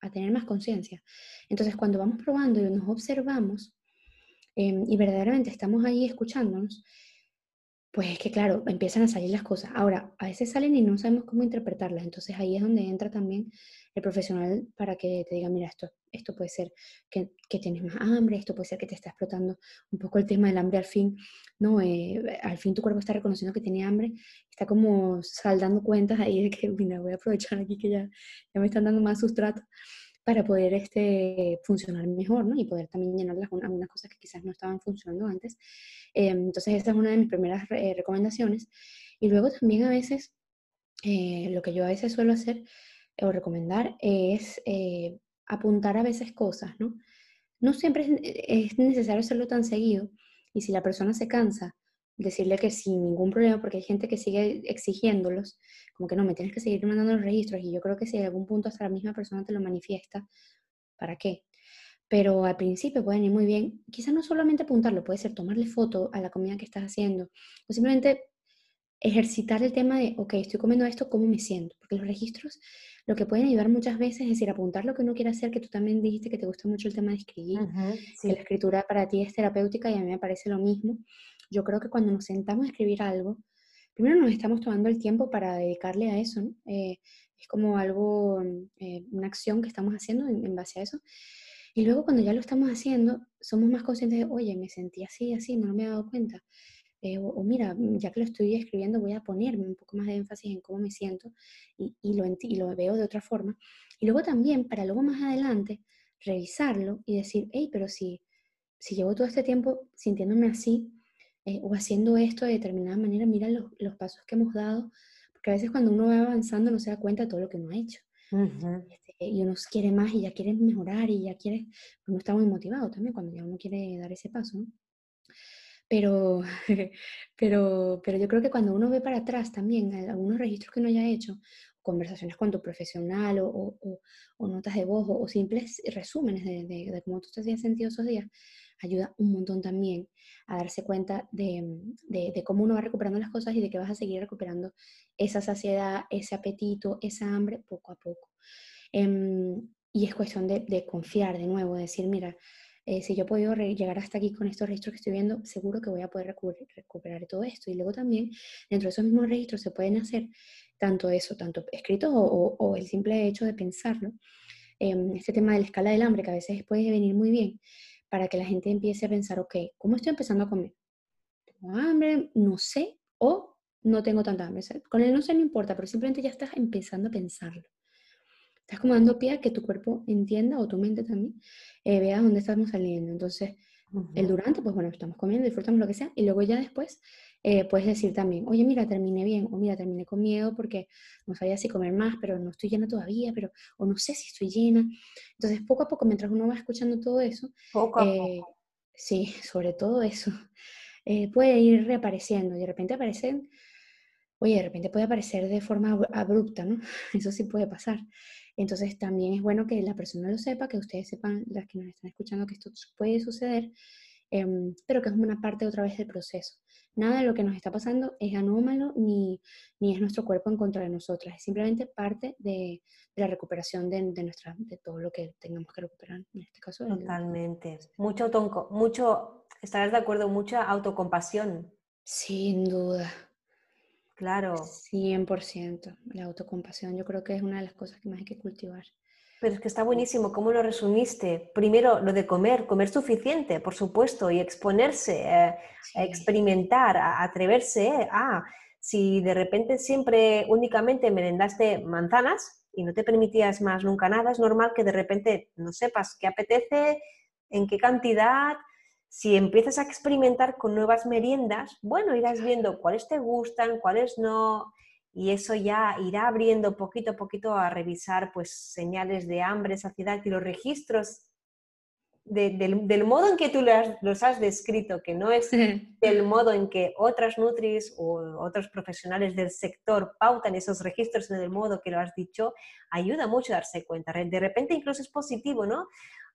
B: a tener más conciencia. Entonces, cuando vamos probando y nos observamos em, y verdaderamente estamos ahí escuchándonos, pues es que claro, empiezan a salir las cosas. Ahora, a veces salen y no sabemos cómo interpretarlas, entonces ahí es donde entra también el profesional para que te diga, mira, esto, esto puede ser que, que, tienes más hambre, esto puede ser que te está explotando un poco el tema del hambre al fin, ¿no? Eh, al fin tu cuerpo está reconociendo que tiene hambre, está como saldando cuentas ahí de que, mira, voy a aprovechar aquí que ya, ya me están dando más sustrato para poder este, funcionar mejor, ¿no? Y poder también llenar algunas cosas que quizás no estaban funcionando antes. Eh, entonces, esa es una de mis primeras eh, recomendaciones. Y luego también a veces, lo que yo a veces suelo hacer o recomendar es eh, apuntar a veces cosas, ¿no? No siempre es, necesario hacerlo tan seguido y si la persona se cansa, decirle que sin ningún problema, porque hay gente que sigue exigiéndolos, como que no, me tienes que seguir mandando los registros y yo creo que si en algún punto hasta la misma persona te lo manifiesta, ¿para qué? Pero al principio pueden ir muy bien, quizás no solamente apuntarlo, puede ser tomarle foto a la comida que estás haciendo, o simplemente ejercitar el tema de, ok, estoy comiendo esto, ¿cómo me siento? Porque los registros lo que pueden ayudar muchas veces es decir, apuntar lo que uno quiere hacer, que tú también dijiste que te gusta mucho el tema de escribir, que la escritura para ti es terapéutica y a mí me parece lo mismo. Yo creo que cuando nos sentamos a escribir algo, primero nos estamos tomando el tiempo para dedicarle a eso, eh, es como algo, eh, una acción que estamos haciendo en, base a eso. Y luego cuando ya lo estamos haciendo, somos más conscientes de, oye, me sentí así, así, no me he dado cuenta. Eh, o, mira, mm, ya que lo estoy escribiendo, voy a ponerme un poco más de énfasis en cómo me siento y, y, lo, y lo veo de otra forma. Y luego también, para luego más adelante, revisarlo y decir, hey, pero si, si llevo todo este tiempo sintiéndome así eh, o haciendo esto de determinada manera, mira los, los, pasos que hemos dado, porque a veces cuando uno va avanzando no se da cuenta de todo lo que uno ha hecho. Este, y uno quiere más y ya quiere mejorar y ya quiere, uno está muy motivado también cuando ya uno quiere dar ese paso. ¿no? Pero, pero, pero yo creo que cuando uno ve para atrás también algunos registros que uno haya hecho, conversaciones con tu profesional o, notas de voz o, simples resúmenes de, de, cómo tú te habías sentido esos días, ayuda un montón también a darse cuenta de, de, cómo uno va recuperando las cosas y de que vas a seguir recuperando esa saciedad, ese apetito, esa hambre poco a poco. Em, y es cuestión de, confiar de nuevo, de decir, mira, eh, si yo podido llegar hasta aquí con estos registros que estoy viendo, seguro que voy a poder recuperar todo esto. Y luego también, dentro de esos mismos registros se pueden hacer tanto eso, tanto escritos o, el simple hecho de pensarlo. Em, este tema de la escala del hambre, que a veces puede venir muy bien para que la gente empiece a pensar, ok, ¿cómo estoy empezando a comer? ¿Tengo hambre? No sé. O no tengo tanta hambre. Con el no sé no importa, pero simplemente ya estás empezando a pensarlo. Estás como dando pie a que tu cuerpo entienda o tu mente también eh, vea dónde estamos saliendo. Entonces, el durante, pues bueno, estamos comiendo, disfrutamos lo que sea, y luego ya después eh, puedes decir también, oye, mira, terminé bien, o mira, terminé con miedo porque no sabía si comer más, pero no estoy llena todavía, pero, o no sé si estoy llena. Entonces, poco a poco, mientras uno va escuchando todo eso,
A: poco a eh, poco.
B: sí, sobre todo eso, puede ir reapareciendo, y de repente aparecen, oye, de repente puede aparecer de forma abrupta, ¿no? Eso sí puede pasar. Entonces también es bueno que la persona lo sepa, que ustedes sepan, las que nos están escuchando, que esto puede suceder, em, pero que es una parte otra vez del proceso. Nada de lo que nos está pasando es anómalo ni, ni es nuestro cuerpo en contra de nosotras, es simplemente parte de, la recuperación de, de, nuestra, de todo lo que tengamos que recuperar, en este caso.
A: Totalmente. Mucho, mucho, estarás de acuerdo, mucha autocompasión.
B: Sin duda.
A: Claro.
B: 100%. La autocompasión yo creo que es una de las cosas que más hay que cultivar.
A: Pero es que está buenísimo, ¿cómo lo resumiste? Primero, lo de comer, comer suficiente, por supuesto, y exponerse, eh, experimentar, atreverse a, ah, si de repente siempre únicamente merendaste manzanas y no te permitías más nunca nada, es normal que de repente no sepas qué apetece, en qué cantidad, si empiezas a experimentar con nuevas meriendas, bueno, irás viendo cuáles te gustan, cuáles no, y eso ya irá abriendo poquito a poquito a revisar pues señales de hambre, saciedad y los registros del, modo en que tú los has descrito, que no es del modo en que otras Nutris o otros profesionales del sector pautan esos registros, sino del modo que lo has dicho, ayuda mucho a darse cuenta. De repente incluso es positivo, ¿no?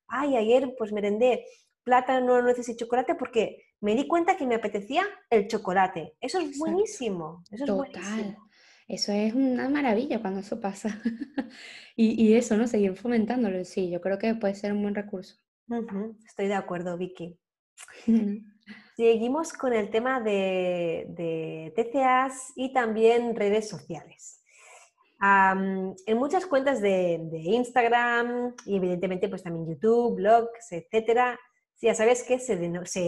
A: Ay, ayer pues merendé plátano, nueces y chocolate porque me di cuenta que me apetecía el chocolate. Eso es buenísimo. Eso es
B: Total. Eso es una maravilla cuando eso pasa. y, eso, ¿no? Seguir fomentándolo. Sí, yo creo que puede ser un buen recurso.
A: Estoy de acuerdo, Vicky. Seguimos con el tema de, de TCAs y también redes sociales. en muchas cuentas de, de, Instagram y evidentemente pues también YouTube, blogs, etcétera, ya sabes que se,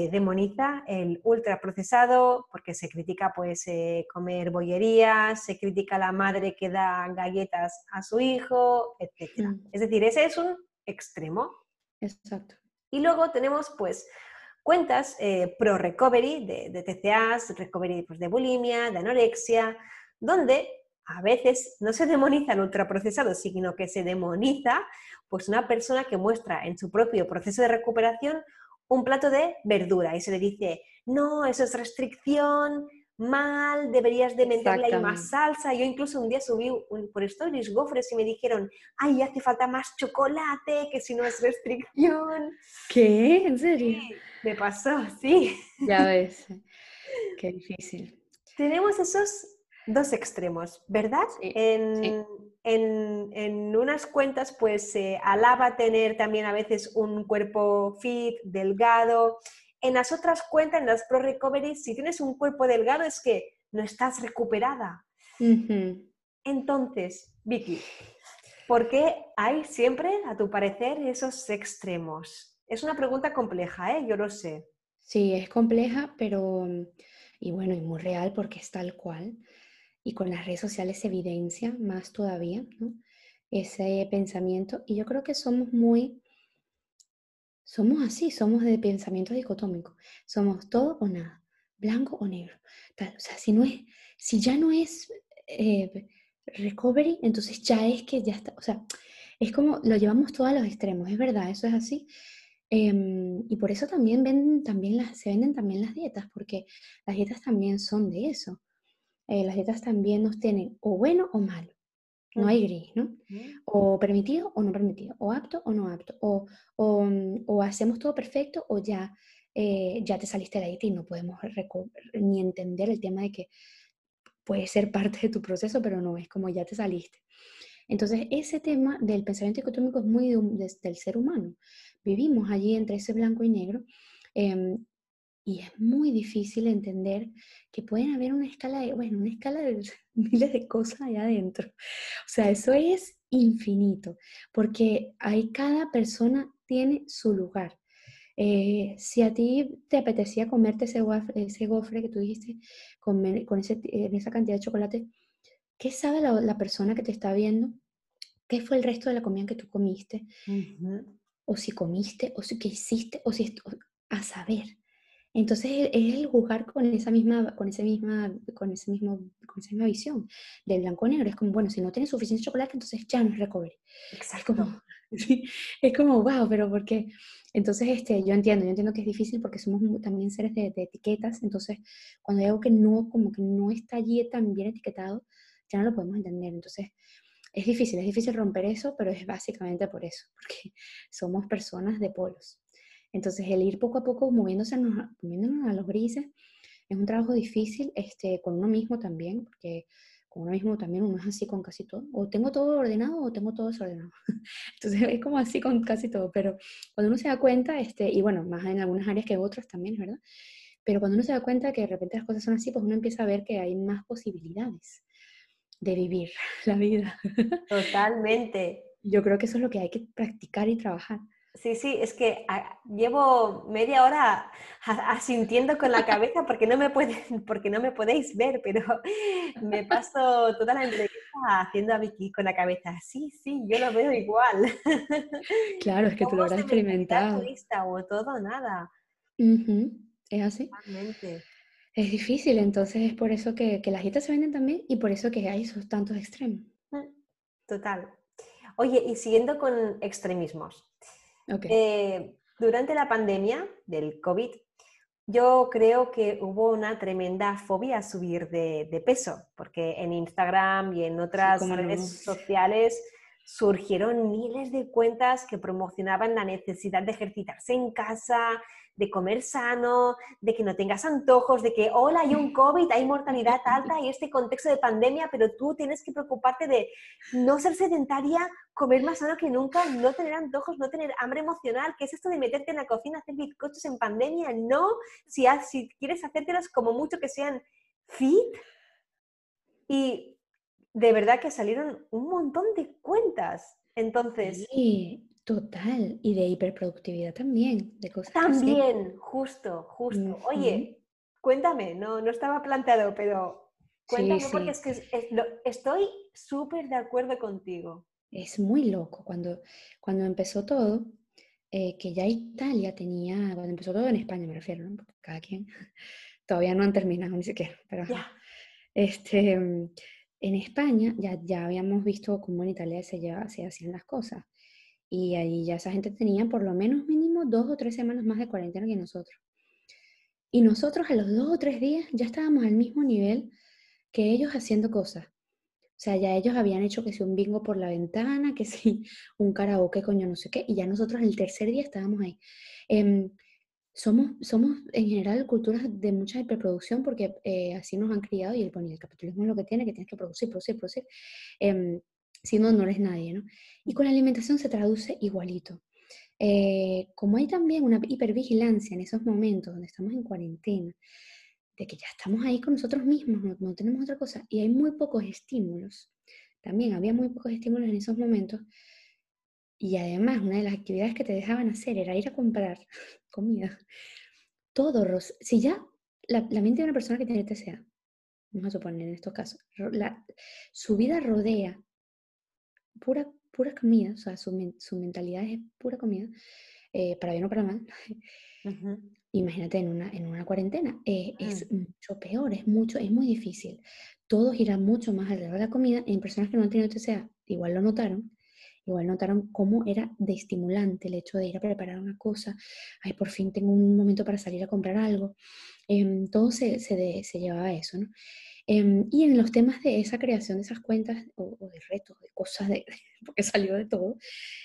A: demoniza el ultraprocesado porque se critica pues eh, comer bollerías, se critica la madre que da galletas a su hijo, etc. Mm. Es decir, ese es un extremo.
B: Exacto.
A: Y luego tenemos pues cuentas eh, pro recovery de, de TCAs, recovery pues, de bulimia, de anorexia, donde a veces no se demoniza el ultraprocesado, sino que se demoniza pues una persona que muestra en su propio proceso de recuperación un plato de verdura y se le dice, no, eso es restricción, mal, deberías de meterle más salsa. Yo incluso un día subí por stories gofres y me dijeron, ay, hace falta más chocolate, que si no es restricción.
B: ¿Qué? ¿En serio?
A: me pasó, sí.
B: Ya ves, qué difícil.
A: Tenemos esos dos extremos, ¿verdad? en, En, unas cuentas pues se alaba tener también a veces un cuerpo fit, delgado. En las otras cuentas, en las Pro Recovery, si tienes un cuerpo delgado es que no estás recuperada. Entonces, Vicky, ¿por qué hay siempre, a tu parecer, esos extremos? Es una pregunta compleja, ¿eh? Yo lo sé.
B: Sí, es compleja, pero, y bueno, y muy real porque es tal cual y con las redes sociales se evidencia más todavía ese pensamiento. Y yo creo que somos muy, somos así, somos de pensamiento dicotómico. Somos todo o nada, blanco o negro. O sea, si, no es, si ya no es eh, recovery, entonces ya es que ya está. O sea, es como lo llevamos todos a los extremos, es verdad, eso es así. Em, y por eso también, ven, también las, se venden también las dietas, porque las dietas también son de eso. Eh, las dietas también nos tienen o bueno o malo. No hay gris, ¿no? O permitido o no permitido, o apto o no apto, o, o, mm, o hacemos todo perfecto o ya, eh, ya te saliste de ahí y no podemos ni entender el tema de que puede ser parte de tu proceso, pero no, es como ya te saliste. Entonces, ese tema del pensamiento dicotómico es muy del ser humano. Vivimos allí entre ese blanco y negro em, y es muy difícil entender que pueden haber una escala de, bueno, una escala de miles de cosas allá adentro. O sea, eso es infinito, porque hay cada persona tiene su lugar. Eh, si a ti te apetecía comerte ese, ese gofre que tú dijiste con, con ese, esa cantidad de chocolate, ¿Qué sabe la, persona que te está viendo? ¿Qué fue el resto de la comida que tú comiste? O si comiste, o si qué hiciste, o si a saber. Entonces es el jugar con esa misma, con esa misma, con ese mismo, con esa misma visión del blanco negro. Es como, bueno, si no tienes suficiente chocolate, entonces ya no es recovery. Exacto. Es como, es como, wow, pero ¿por qué? Entonces, este, yo entiendo, yo entiendo que es difícil porque somos también seres de, de, etiquetas. Entonces, cuando hay algo que no, como que no está allí tan bien etiquetado, ya no lo podemos entender. Entonces, es difícil, es difícil romper eso, pero es básicamente por eso, porque somos personas de polos. Entonces, el ir poco a poco moviéndose, moviéndonos a los grises es un trabajo difícil este, con uno mismo también, porque con uno mismo también uno es así con casi todo. O tengo todo ordenado o tengo todo desordenado. Entonces es como así con casi todo. Pero cuando uno se da cuenta, este, y bueno, más en algunas áreas que otras también, ¿verdad? Pero cuando uno se da cuenta que de repente las cosas son así, pues uno empieza a ver que hay más posibilidades de vivir la vida.
A: Totalmente.
B: Yo creo que eso es lo que hay que practicar y trabajar.
A: Sí, sí, es que ah, llevo media hora asintiendo con la cabeza porque no me, pueden, porque no me podéis ver, pero me paso toda la entrevista haciendo a Vicky con la cabeza. Sí, sí, yo lo veo igual.
B: Claro, es que tú lo habrás experimentado.
A: O todo nada.
B: Es así. Totalmente. Es difícil, entonces es por eso que, las dietas se venden también y por eso que hay esos tantos extremos. Mm,
A: total. Oye, y siguiendo con extremismos. Eh, durante la pandemia del COVID, yo creo que hubo una tremenda fobia a subir de, peso, porque en Instagram y en otras redes sociales surgieron miles de cuentas que promocionaban la necesidad de ejercitarse en casa, de comer sano, de que no tengas antojos, de que, hola, hay un COVID, hay mortalidad alta y este contexto de pandemia, pero tú tienes que preocuparte de no ser sedentaria, comer más sano que nunca, no tener antojos, no tener hambre emocional. ¿Qué es esto de meterte en la cocina, hacer bizcochos en pandemia? No, si, quieres hacértelos como mucho que sean fit. Y de verdad que salieron un montón de cuentas. Entonces,
B: sí. Total, y de hiperproductividad también, de cosas
A: También, justo, justo. Oye, cuéntame, no, no estaba planteado, pero cuéntame porque es que estoy súper de acuerdo contigo.
B: Es muy loco cuando, cuando empezó todo, eh, que ya Italia tenía, cuando empezó todo en España me refiero, ¿no? Porque cada quien todavía no han terminado ni siquiera, pero este, en España ya, ya habíamos visto cómo en Italia se, se hacían las cosas. Y ahí ya esa gente tenía por lo menos mínimo dos o tres semanas más de cuarentena que nosotros. Y nosotros a los dos o tres días ya estábamos al mismo nivel que ellos haciendo cosas. O sea, ya ellos habían hecho que si un bingo por la ventana, que si un karaoke, coño, no sé qué, y ya nosotros el tercer día estábamos ahí. Em, somos, somos en general culturas de mucha hiperproducción porque eh, así nos han criado y el, el capitalismo es lo que tiene, que tienes que producir, producir, producir. Em, si no, no eres nadie, ¿no? Y con la alimentación se traduce igualito. Eh, como hay también una hipervigilancia en esos momentos donde estamos en cuarentena, de que ya estamos ahí con nosotros mismos, no, tenemos otra cosa, y hay muy pocos estímulos, también había muy pocos estímulos en esos momentos, y además una de las actividades que te dejaban hacer era ir a comprar comida. Todo, si ya la, mente de una persona que tiene TCA, vamos a suponer en estos casos, su vida rodea pura, pura comida, o sea, su, su mentalidad es pura comida, eh, para bien o para mal. Imagínate en una, en una cuarentena, eh, es mm. mucho peor, es, mucho, es muy difícil. Todo gira mucho más alrededor de la comida. En personas que no han tenido TCA, igual lo notaron, igual notaron cómo era de estimulante el hecho de ir a preparar una cosa, ay, por fin tengo un momento para salir a comprar algo, Em, todo se, se, se, llevaba a eso, ¿no? Em, y en los temas de esa creación de esas cuentas o, de retos, de cosas, de, porque salió de todo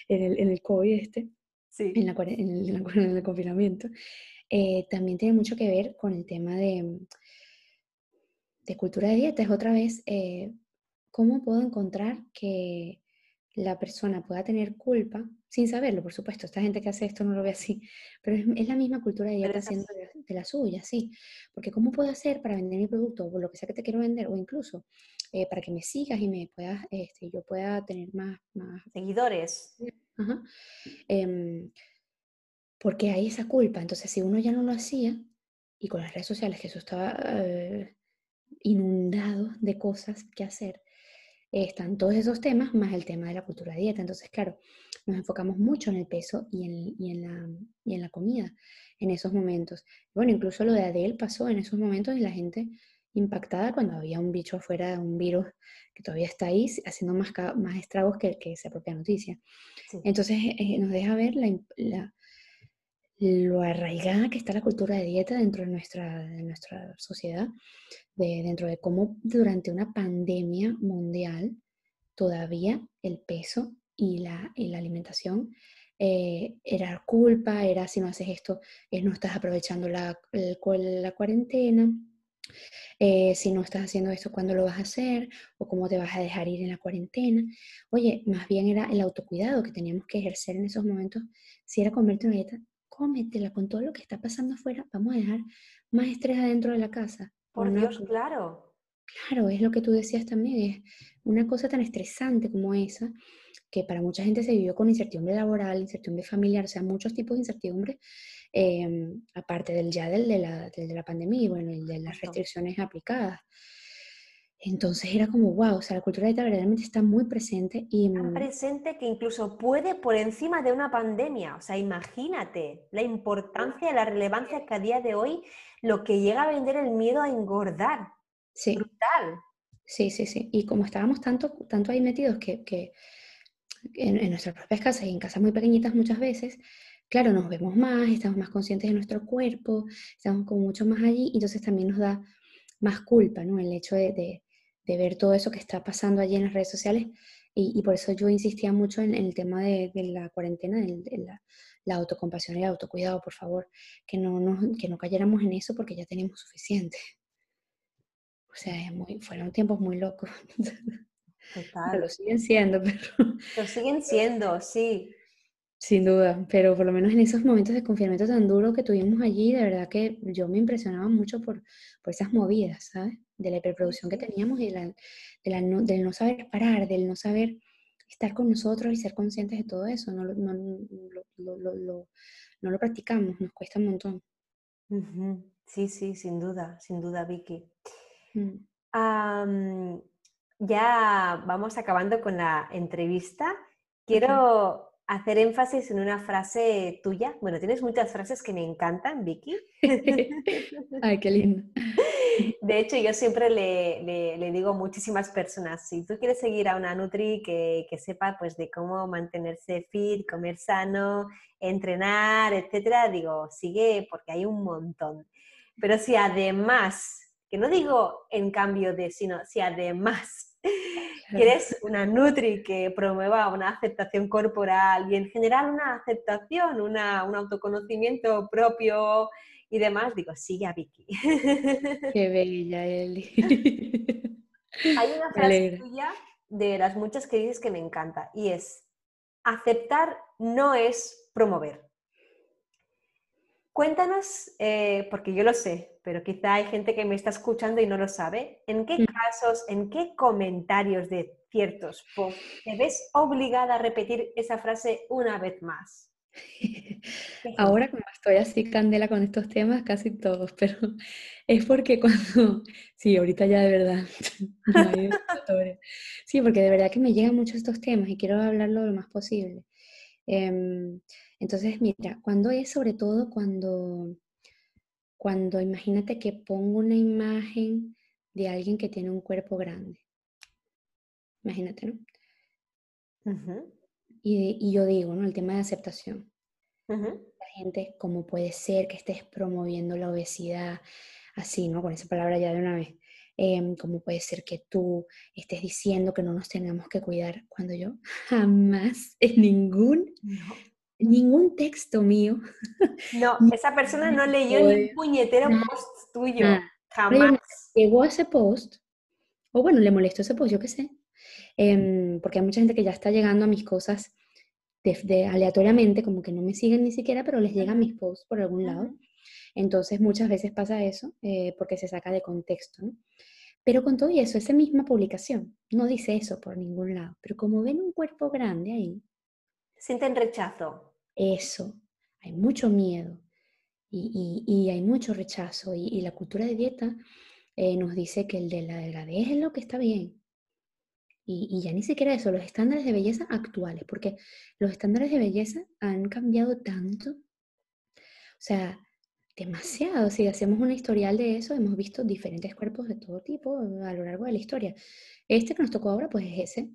B: en el, en el COVID este, sí. en, la, en, el, confinamiento, eh, también tiene mucho que ver con el tema de, de cultura de dieta. Es otra vez, eh, ¿cómo puedo encontrar que la persona pueda tener culpa, sin saberlo, por supuesto, esta gente que hace esto no lo ve así, pero es, la misma cultura de dieta haciendo de, la suya, sí, porque ¿cómo puedo hacer para vender mi producto o lo que sea que te quiero vender o incluso eh, para que me sigas y me puedas, este, yo pueda tener más, más...
A: seguidores?
B: Ajá. Em, porque hay esa culpa, entonces si uno ya no lo hacía y con las redes sociales que eso estaba eh, inundado de cosas que hacer, están todos esos temas más el tema de la cultura de dieta. Entonces, claro, nos enfocamos mucho en el peso y en, y en, la, y en la comida en esos momentos. Bueno, incluso lo de Adele pasó en esos momentos y la gente impactada cuando había un bicho afuera, un virus que todavía está ahí haciendo más, más estragos que, que esa propia noticia. Entonces eh, nos deja ver la, la, lo arraigada que está la cultura de dieta dentro de nuestra, de nuestra sociedad, de, dentro de cómo durante una pandemia mundial todavía el peso y la, la alimentación eh, era culpa, era si no haces esto, eh, no estás aprovechando la, la cuarentena, eh, si no estás haciendo esto, ¿cuándo lo vas a hacer? ¿O cómo te vas a dejar ir en la cuarentena? Oye, más bien era el autocuidado que teníamos que ejercer en esos momentos. Si era comerte una dieta, cómetela con todo lo que está pasando afuera. Vamos a dejar más estrés adentro de la casa.
A: Por Dios, claro.
B: Claro, es lo que tú decías también, es una cosa tan estresante como esa, que para mucha gente se vivió con incertidumbre laboral, incertidumbre familiar, o sea, muchos tipos de incertidumbre, em, aparte del ya del de, la, del de la pandemia y bueno, el de las restricciones aplicadas. Entonces era como, wow, o sea, la cultura dieta verdaderamente está muy presente y...
A: Tan presente que incluso puede por encima de una pandemia. O sea, imagínate la importancia, la relevancia que a día de hoy lo que llega a vender el miedo a engordar.
B: Sí.
A: Brutal.
B: Sí, sí, sí. Y como estábamos tanto, tanto ahí metidos que, que en, en, nuestras propias casas y en casas muy pequeñitas muchas veces, claro, nos vemos más, estamos más conscientes de nuestro cuerpo, estamos como mucho más allí, y entonces también nos da más culpa, ¿no? El hecho de de ver todo eso que está pasando allí en las redes sociales. Y, por eso yo insistía mucho en, el tema de, la cuarentena, de, la, autocompasión y el autocuidado, por favor, que no, que no cayéramos en eso porque ya tenemos suficiente. O sea, muy, fueron tiempos muy locos. Total. lo siguen siendo, pero...
A: Lo siguen siendo, sí.
B: Sin duda, pero por lo menos en esos momentos de confinamiento tan duro que tuvimos allí, de verdad que yo me impresionaba mucho por, por esas movidas, ¿sabes? De la hiperproducción que teníamos y de la, no, del no saber parar, del no saber estar con nosotros y ser conscientes de todo eso. No, no, lo, lo, no lo practicamos, nos cuesta un montón.
A: Sí, sí, sin duda, sin duda, Vicky. Mm. ya vamos acabando con la entrevista. Quiero hacer énfasis en una frase tuya. Bueno, tienes muchas frases que me encantan, Vicky.
B: Ay, qué lindo.
A: De hecho, yo siempre le, le, digo a muchísimas personas, si tú quieres seguir a una Nutri que, que, sepa pues de cómo mantenerse fit, comer sano, entrenar, etcétera, digo, sigue porque hay un montón. Pero si además, que no digo en cambio de, sino si además quieres una Nutri que promueva una aceptación corporal y en general una aceptación, una, un autoconocimiento propio y demás, digo, sigue a Vicky.
B: Qué bella, Eli.
A: Hay una frase tuya de las muchas que dices que me encanta y es, aceptar no es promover. Cuéntanos, eh, porque yo lo sé, pero quizá hay gente que me está escuchando y no lo sabe, ¿en qué mm. casos, en qué comentarios de ciertos posts te ves obligada a repetir esa frase una vez más?
B: Ahora como estoy así candela con estos temas, casi todos, pero es porque cuando, sí, ahorita ya de verdad, sí, porque de verdad que me llegan mucho estos temas y quiero hablarlo lo más posible. Em, entonces, mira, cuando es sobre todo cuando, cuando imagínate que pongo una imagen de alguien que tiene un cuerpo grande. Imagínate, ¿no? y, yo digo, ¿no? El tema de aceptación. La gente, ¿cómo puede ser que estés promoviendo la obesidad así, ¿no? Con esa palabra ya de una vez. Em, ¿Cómo puede ser que tú estés diciendo que no nos tenemos que cuidar cuando yo jamás en ningún, ningún texto mío.
A: No, esa persona no leyó ni un puñetero post tuyo. Jamás.
B: Llegó ese post, o bueno, le molestó ese post, yo qué sé. Em, porque hay mucha gente que ya está llegando a mis cosas de, aleatoriamente, como que no me siguen ni siquiera, pero les llegan mis posts por algún lado. Entonces muchas veces pasa eso eh, porque se saca de contexto. ¿no? Pero con todo eso, esa misma publicación no dice eso por ningún lado. Pero como ven un cuerpo grande ahí.
A: Sienten rechazo.
B: Eso. Hay mucho miedo y, y, hay mucho rechazo. Y, la cultura de dieta eh, nos dice que el de la delgadez es lo que está bien. Y, ya ni siquiera eso, los estándares de belleza actuales, porque los estándares de belleza han cambiado tanto. O sea, demasiado. Si hacemos un historial de eso, hemos visto diferentes cuerpos de todo tipo a lo largo de la historia. Este que nos tocó ahora, pues es ese,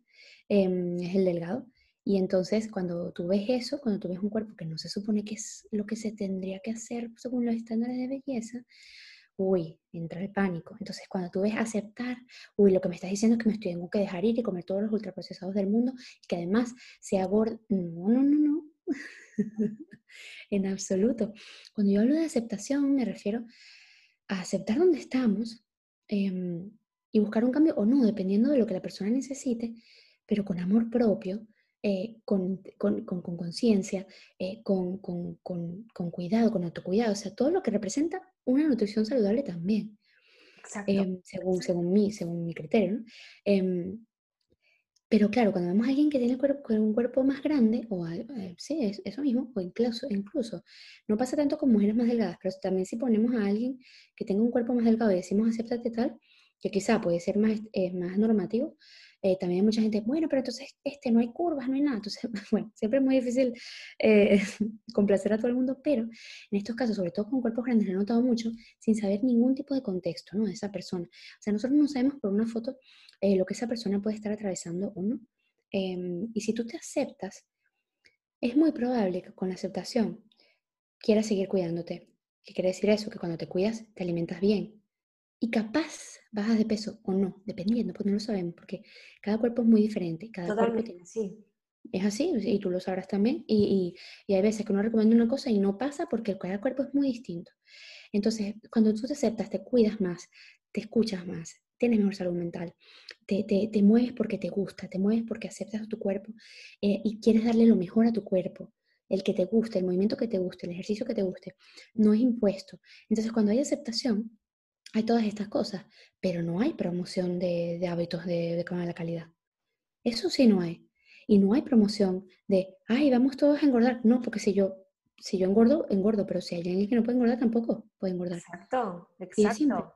B: em, es el delgado. Y entonces cuando tú ves eso, cuando tú ves un cuerpo que no se supone que es lo que se tendría que hacer según los estándares de belleza, uy, entra el pánico. Entonces cuando tú ves aceptar, uy, lo que me estás diciendo es que me tengo que dejar ir y comer todos los ultraprocesados del mundo y que además sea gordo. No, no, no, no. en absoluto. Cuando yo hablo de aceptación, me refiero a aceptar donde estamos em, y buscar un cambio o no, dependiendo de lo que la persona necesite, pero con amor propio, eh, con conciencia, eh, con, con, con, cuidado, con autocuidado, o sea, todo lo que representa una nutrición saludable también. Em, según, según, mí, según mi criterio. ¿no? Pero claro, cuando vemos a alguien que tiene un cuerpo más grande, o eh, sí, es, eso mismo, o incluso, incluso, no pasa tanto con mujeres más delgadas, pero también si ponemos a alguien que tenga un cuerpo más delgado y decimos acéptate tal, que quizá puede ser más, eh, más normativo, eh, también hay mucha gente, bueno, pero entonces este, no hay curvas, no hay nada. Entonces, bueno, siempre es muy difícil eh, complacer a todo el mundo, pero en estos casos, sobre todo con cuerpos grandes, lo he notado mucho, sin saber ningún tipo de contexto ¿no? de esa persona. O sea, nosotros no sabemos por una foto eh, lo que esa persona puede estar atravesando o no. Em, y si tú te aceptas, es muy probable que con la aceptación quieras seguir cuidándote. ¿Qué quiere decir eso? Que cuando te cuidas, te alimentas bien, y capaz bajas de peso o no, dependiendo, porque no lo sabemos, porque cada cuerpo es muy diferente. Cada cuerpo tiene,
A: sí.
B: Es así, y tú lo sabrás también. Y, y, hay veces que uno recomienda una cosa y no pasa porque cada cuerpo es muy distinto. Entonces, cuando tú te aceptas, te cuidas más, te escuchas más, tienes mejor salud mental, te, te, te mueves porque te gusta, te mueves porque aceptas a tu cuerpo eh, y quieres darle lo mejor a tu cuerpo el que te guste, el movimiento que te guste, el ejercicio que te guste, no es impuesto. Entonces, cuando hay aceptación, hay todas estas cosas, pero no hay promoción de, hábitos de, de la calidad. Eso sí no hay. Y no hay promoción de, ay, vamos todos a engordar. No, porque si yo, si yo engordo, engordo, pero si hay alguien que no puede engordar, tampoco puede engordar.
A: Exacto, exacto.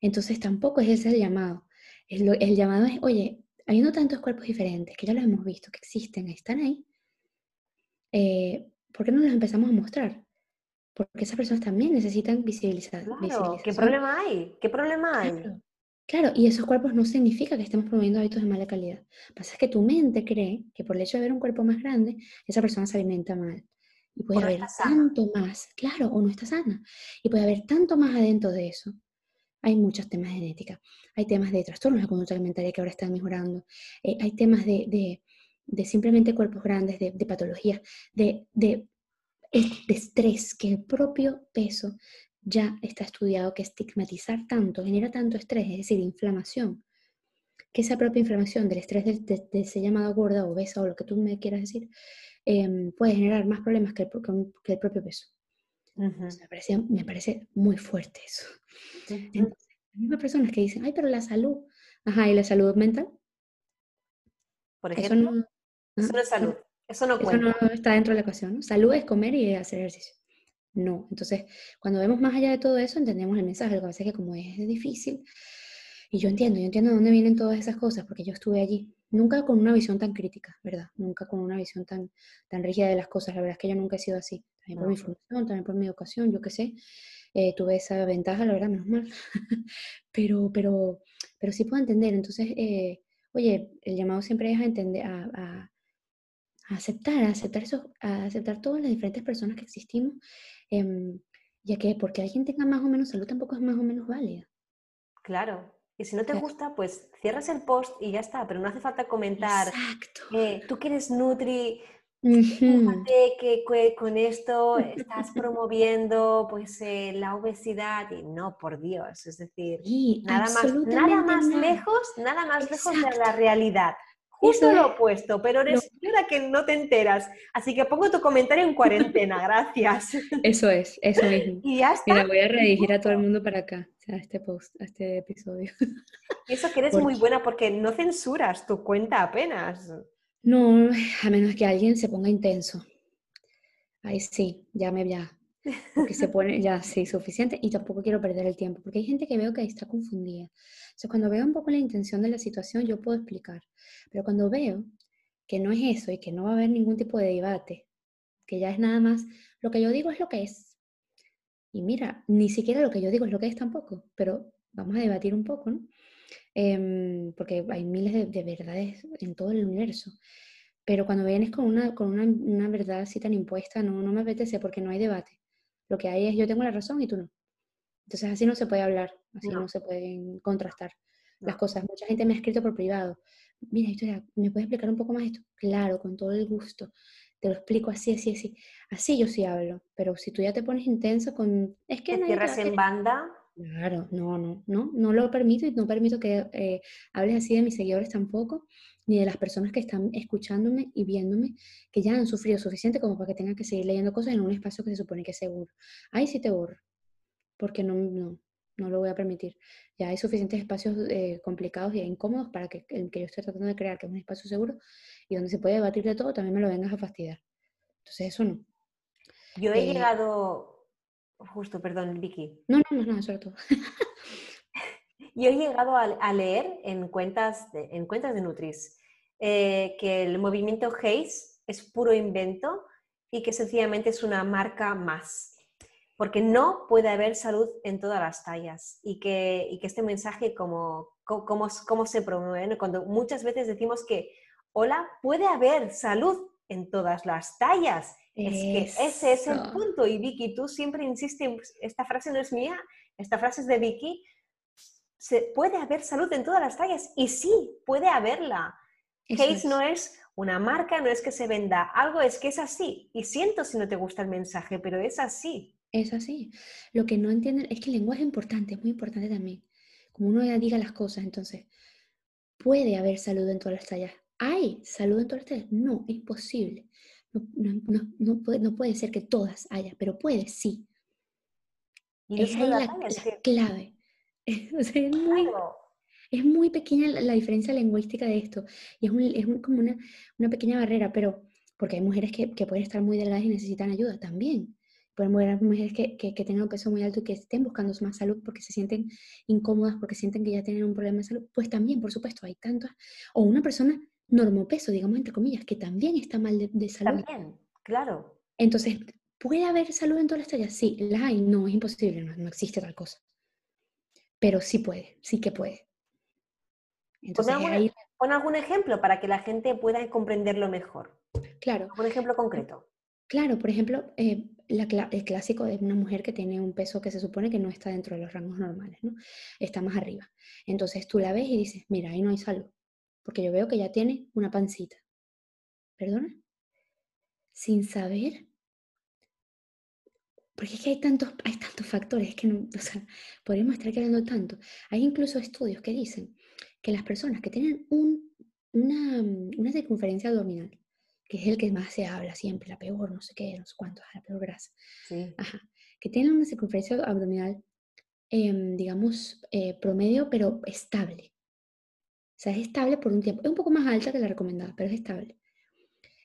B: Entonces tampoco es ese el llamado. El, el llamado es, oye, habiendo tantos cuerpos diferentes, que ya los hemos visto, que existen, están ahí, eh, ¿por qué no los empezamos a mostrar? Porque esas personas también necesitan visibilizar.
A: Claro, ¿qué problema hay? ¿Qué problema hay?
B: Claro. y esos cuerpos no significa que estemos promoviendo hábitos de mala calidad. Pasa es que tu mente cree que por el hecho de ver un cuerpo más grande, esa persona se alimenta mal. Y puede haber tanto más, claro, o no está sana. Y puede haber tanto más adentro de eso. Hay muchos temas de genética, hay temas de trastornos de conducta alimentaria que ahora están mejorando, eh, hay temas de, de, simplemente cuerpos grandes, de, de patologías, de, de de estrés, que el propio peso ya está estudiado que estigmatizar tanto genera tanto estrés, es decir, inflamación, que esa propia inflamación del estrés de, ese llamado gorda, obesa o lo que tú me quieras decir, em, puede generar más problemas que el, que el propio peso. me, parece, muy fuerte eso. las mismas personas que dicen, ay, pero la salud, ajá, ¿y la salud mental?
A: Por ejemplo, eso no, eso no es salud. Eso no
B: cuenta. Eso no está dentro de la ecuación. Salud es comer y hacer ejercicio. No. Entonces, cuando vemos más allá de todo eso, entendemos el mensaje. Lo que pasa es que como es difícil, y yo entiendo, yo entiendo de dónde vienen todas esas cosas, porque yo estuve allí. Nunca con una visión tan crítica, ¿verdad? Nunca con una visión tan, tan rígida de las cosas. La verdad es que yo nunca he sido así. También por mi formación, también por mi educación, yo qué sé. Eh, tuve esa ventaja, la verdad, menos mal. pero, pero, pero sí puedo entender. Entonces, eh, oye, el llamado siempre es a entender, a a aceptar, a aceptar, eso, a aceptar todas las diferentes personas que existimos em, Ya que porque alguien tenga más o menos salud tampoco es más o menos válida.
A: Claro. Y si no te gusta, pues cierras el post y ya está, pero no hace falta comentar.
B: Exacto.
A: Eh, tú que eres Nutri, que, con esto estás promoviendo pues eh, la obesidad y no, por Dios, es decir, nada más, nada más lejos, nada más lejos de la realidad. Justo lo opuesto, pero eres la que no te enteras. Así que pongo tu comentario en cuarentena, gracias.
B: Eso es, eso mismo.
A: Y ya está.
B: Mira, voy a redirigir a todo el mundo para acá, a este post, a este episodio.
A: Eso que eres muy buena porque no censuras tu cuenta apenas.
B: No, a menos que alguien se ponga intenso. Ahí sí, ya me ya. Porque se pone, ya sí, suficiente. Y tampoco quiero perder el tiempo, porque hay gente que veo que está confundida. Sea, cuando veo un poco la intención de la situación, yo puedo explicar. Pero cuando veo que no es eso y que no va a haber ningún tipo de debate, que ya es nada más, lo que yo digo es lo que es. Y mira, ni siquiera lo que yo digo es lo que es tampoco, pero vamos a debatir un poco, ¿no? Em, porque hay miles de, verdades en todo el universo. Pero cuando vienes con una, con una, una, verdad así tan impuesta, no, no me apetece porque no hay debate. Lo que hay es yo tengo la razón y tú no. Entonces así no se puede hablar, así no, se pueden contrastar las cosas. Mucha gente me ha escrito por privado, mira, Victoria, ¿me puedes explicar un poco más esto? Claro, con todo el gusto. Te lo explico así, así, así. Así yo sí hablo, pero si tú ya te pones intenso con...
A: Es que... ¿Te cierras en banda?
B: Claro, no, no, no, no lo permito y no permito que eh, hables así de mis seguidores tampoco, ni de las personas que están escuchándome y viéndome, que ya han sufrido suficiente como para que tengan que seguir leyendo cosas en un espacio que se supone que es seguro. Ahí sí te borro, porque no, no, no lo voy a permitir. Ya hay suficientes espacios eh, complicados y incómodos para que el que yo estoy tratando de crear, que es un espacio seguro y donde se puede debatir de todo, también me lo vengas a fastidiar. Entonces, eso no.
A: Yo he eh, llegado, justo, perdón, Vicky.
B: No, no, no, no, sobre todo.
A: yo he llegado a, leer en cuentas de, en cuentas de Nutris eh, que el movimiento Haze es puro invento y que sencillamente es una marca más porque no puede haber salud en todas las tallas y que, y que este mensaje como, como, se promueve, cuando muchas veces decimos que, hola, puede haber salud en todas las tallas. Es que ese es el punto. Y Vicky, tú siempre insistes, esta frase no es mía, esta frase es de Vicky, se, puede haber salud en todas las tallas. Y sí, puede haberla. Case no es una marca, no es que se venda algo, es que es así. Y siento si no te gusta el mensaje, pero es así.
B: Es así. Lo que no entienden es que el lenguaje es importante, es muy importante también. Como uno ya diga las cosas, entonces, ¿puede haber salud en todas las tallas? ¿Hay salud en todas las tallas? No, es imposible. No, puede, ser que todas haya, pero puede, sí. es la, clave. es, muy, pequeña la, diferencia lingüística de esto. Y es, como una, pequeña barrera, pero porque hay mujeres que, que pueden estar muy delgadas y necesitan ayuda también pueden haber mujeres que, que, tengan un peso muy alto y que estén buscando más salud porque se sienten incómodas, porque sienten que ya tienen un problema de salud, pues también, por supuesto, hay tantas, o una persona normopeso, digamos entre comillas, que también está mal de, salud.
A: También, claro.
B: Entonces, ¿puede haber salud en todas las tallas? Sí, la hay, no, es imposible, no, existe tal cosa. Pero sí puede, sí que puede.
A: Entonces, pon, algún, pon algún ejemplo para que la gente pueda comprenderlo mejor.
B: Claro.
A: Un ejemplo concreto.
B: Claro, por ejemplo, eh, el clásico de una mujer que tiene un peso que se supone que no está dentro de los rangos normales, ¿no? Está más arriba. Entonces tú la ves y dices, mira, ahí no hay salud, porque yo veo que ya tiene una pancita. ¿Perdona? Sin saber. Porque es que hay tantos, hay tantos factores que no, o sea, podríamos estar creando tanto. Hay incluso estudios que dicen que las personas que tienen un, una, una circunferencia abdominal que es el que más se habla siempre, la peor, no sé qué, no sé cuánto, la peor grasa. Ajá. Que tiene una circunferencia abdominal, em, digamos, eh, promedio, pero estable. O sea, es estable por un tiempo. Es un poco más alta que la recomendada, pero es estable.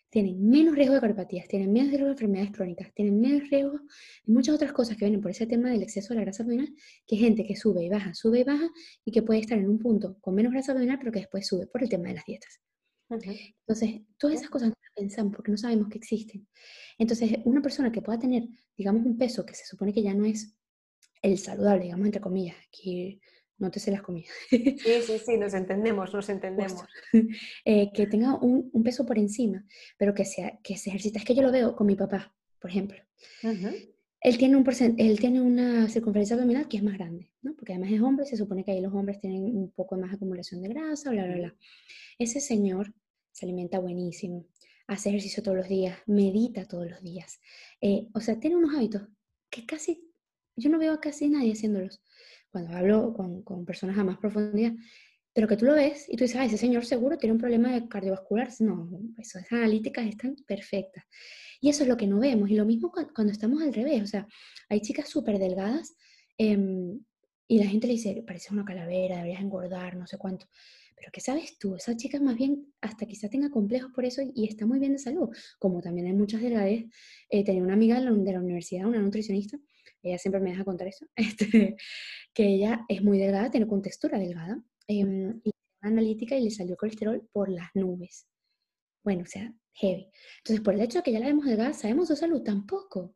B: Tienen menos riesgo de cardiopatías, tienen menos riesgo de enfermedades crónicas, tienen menos riesgo de muchas otras cosas que vienen por ese tema del exceso de la grasa abdominal, que gente que sube y baja, sube y baja, y que puede estar en un punto con menos grasa abdominal, pero que después sube por el tema de las dietas. Entonces, todas esas cosas no las pensamos porque no sabemos que existen. Entonces, una persona que pueda tener, digamos, un peso que se supone que ya no es el saludable, digamos, entre comillas, que no te sé las comidas.
A: Sí, sí, sí, nos entendemos, nos entendemos.
B: Eh, que tenga un, un, peso por encima, pero que, sea, que se ejercita. Es que yo lo veo con mi papá, por ejemplo. Él tiene, un él tiene una circunferencia abdominal que es más grande, ¿no? Porque además es hombre, se supone que ahí los hombres tienen un poco más acumulación de grasa, bla, bla, bla. Ese señor se alimenta buenísimo, hace ejercicio todos los días, medita todos los días. Eh, o sea, tiene unos hábitos que casi, yo no veo a casi nadie haciéndolos. Cuando hablo con, con personas a más profundidad, pero que tú lo ves y tú dices, ah, ese señor seguro tiene un problema de cardiovascular. No, esas analíticas están perfectas. Y eso es lo que no vemos. Y lo mismo cuando estamos al revés. O sea, hay chicas súper delgadas em, y la gente le dice, parece una calavera, deberías engordar, no sé cuánto. Pero ¿qué sabes tú? Esa chica más bien hasta quizá tenga complejos por eso y, está muy bien de salud. Como también hay muchas delgadas. Eh, tenía una amiga de la universidad, una nutricionista, ella siempre me deja contar eso, este, que ella es muy delgada, tiene contextura delgada eh, y analítica y le salió colesterol por las nubes. Bueno, o sea, heavy. Entonces, por el hecho de que ya la vemos delgada, ¿sabemos su salud? Tampoco.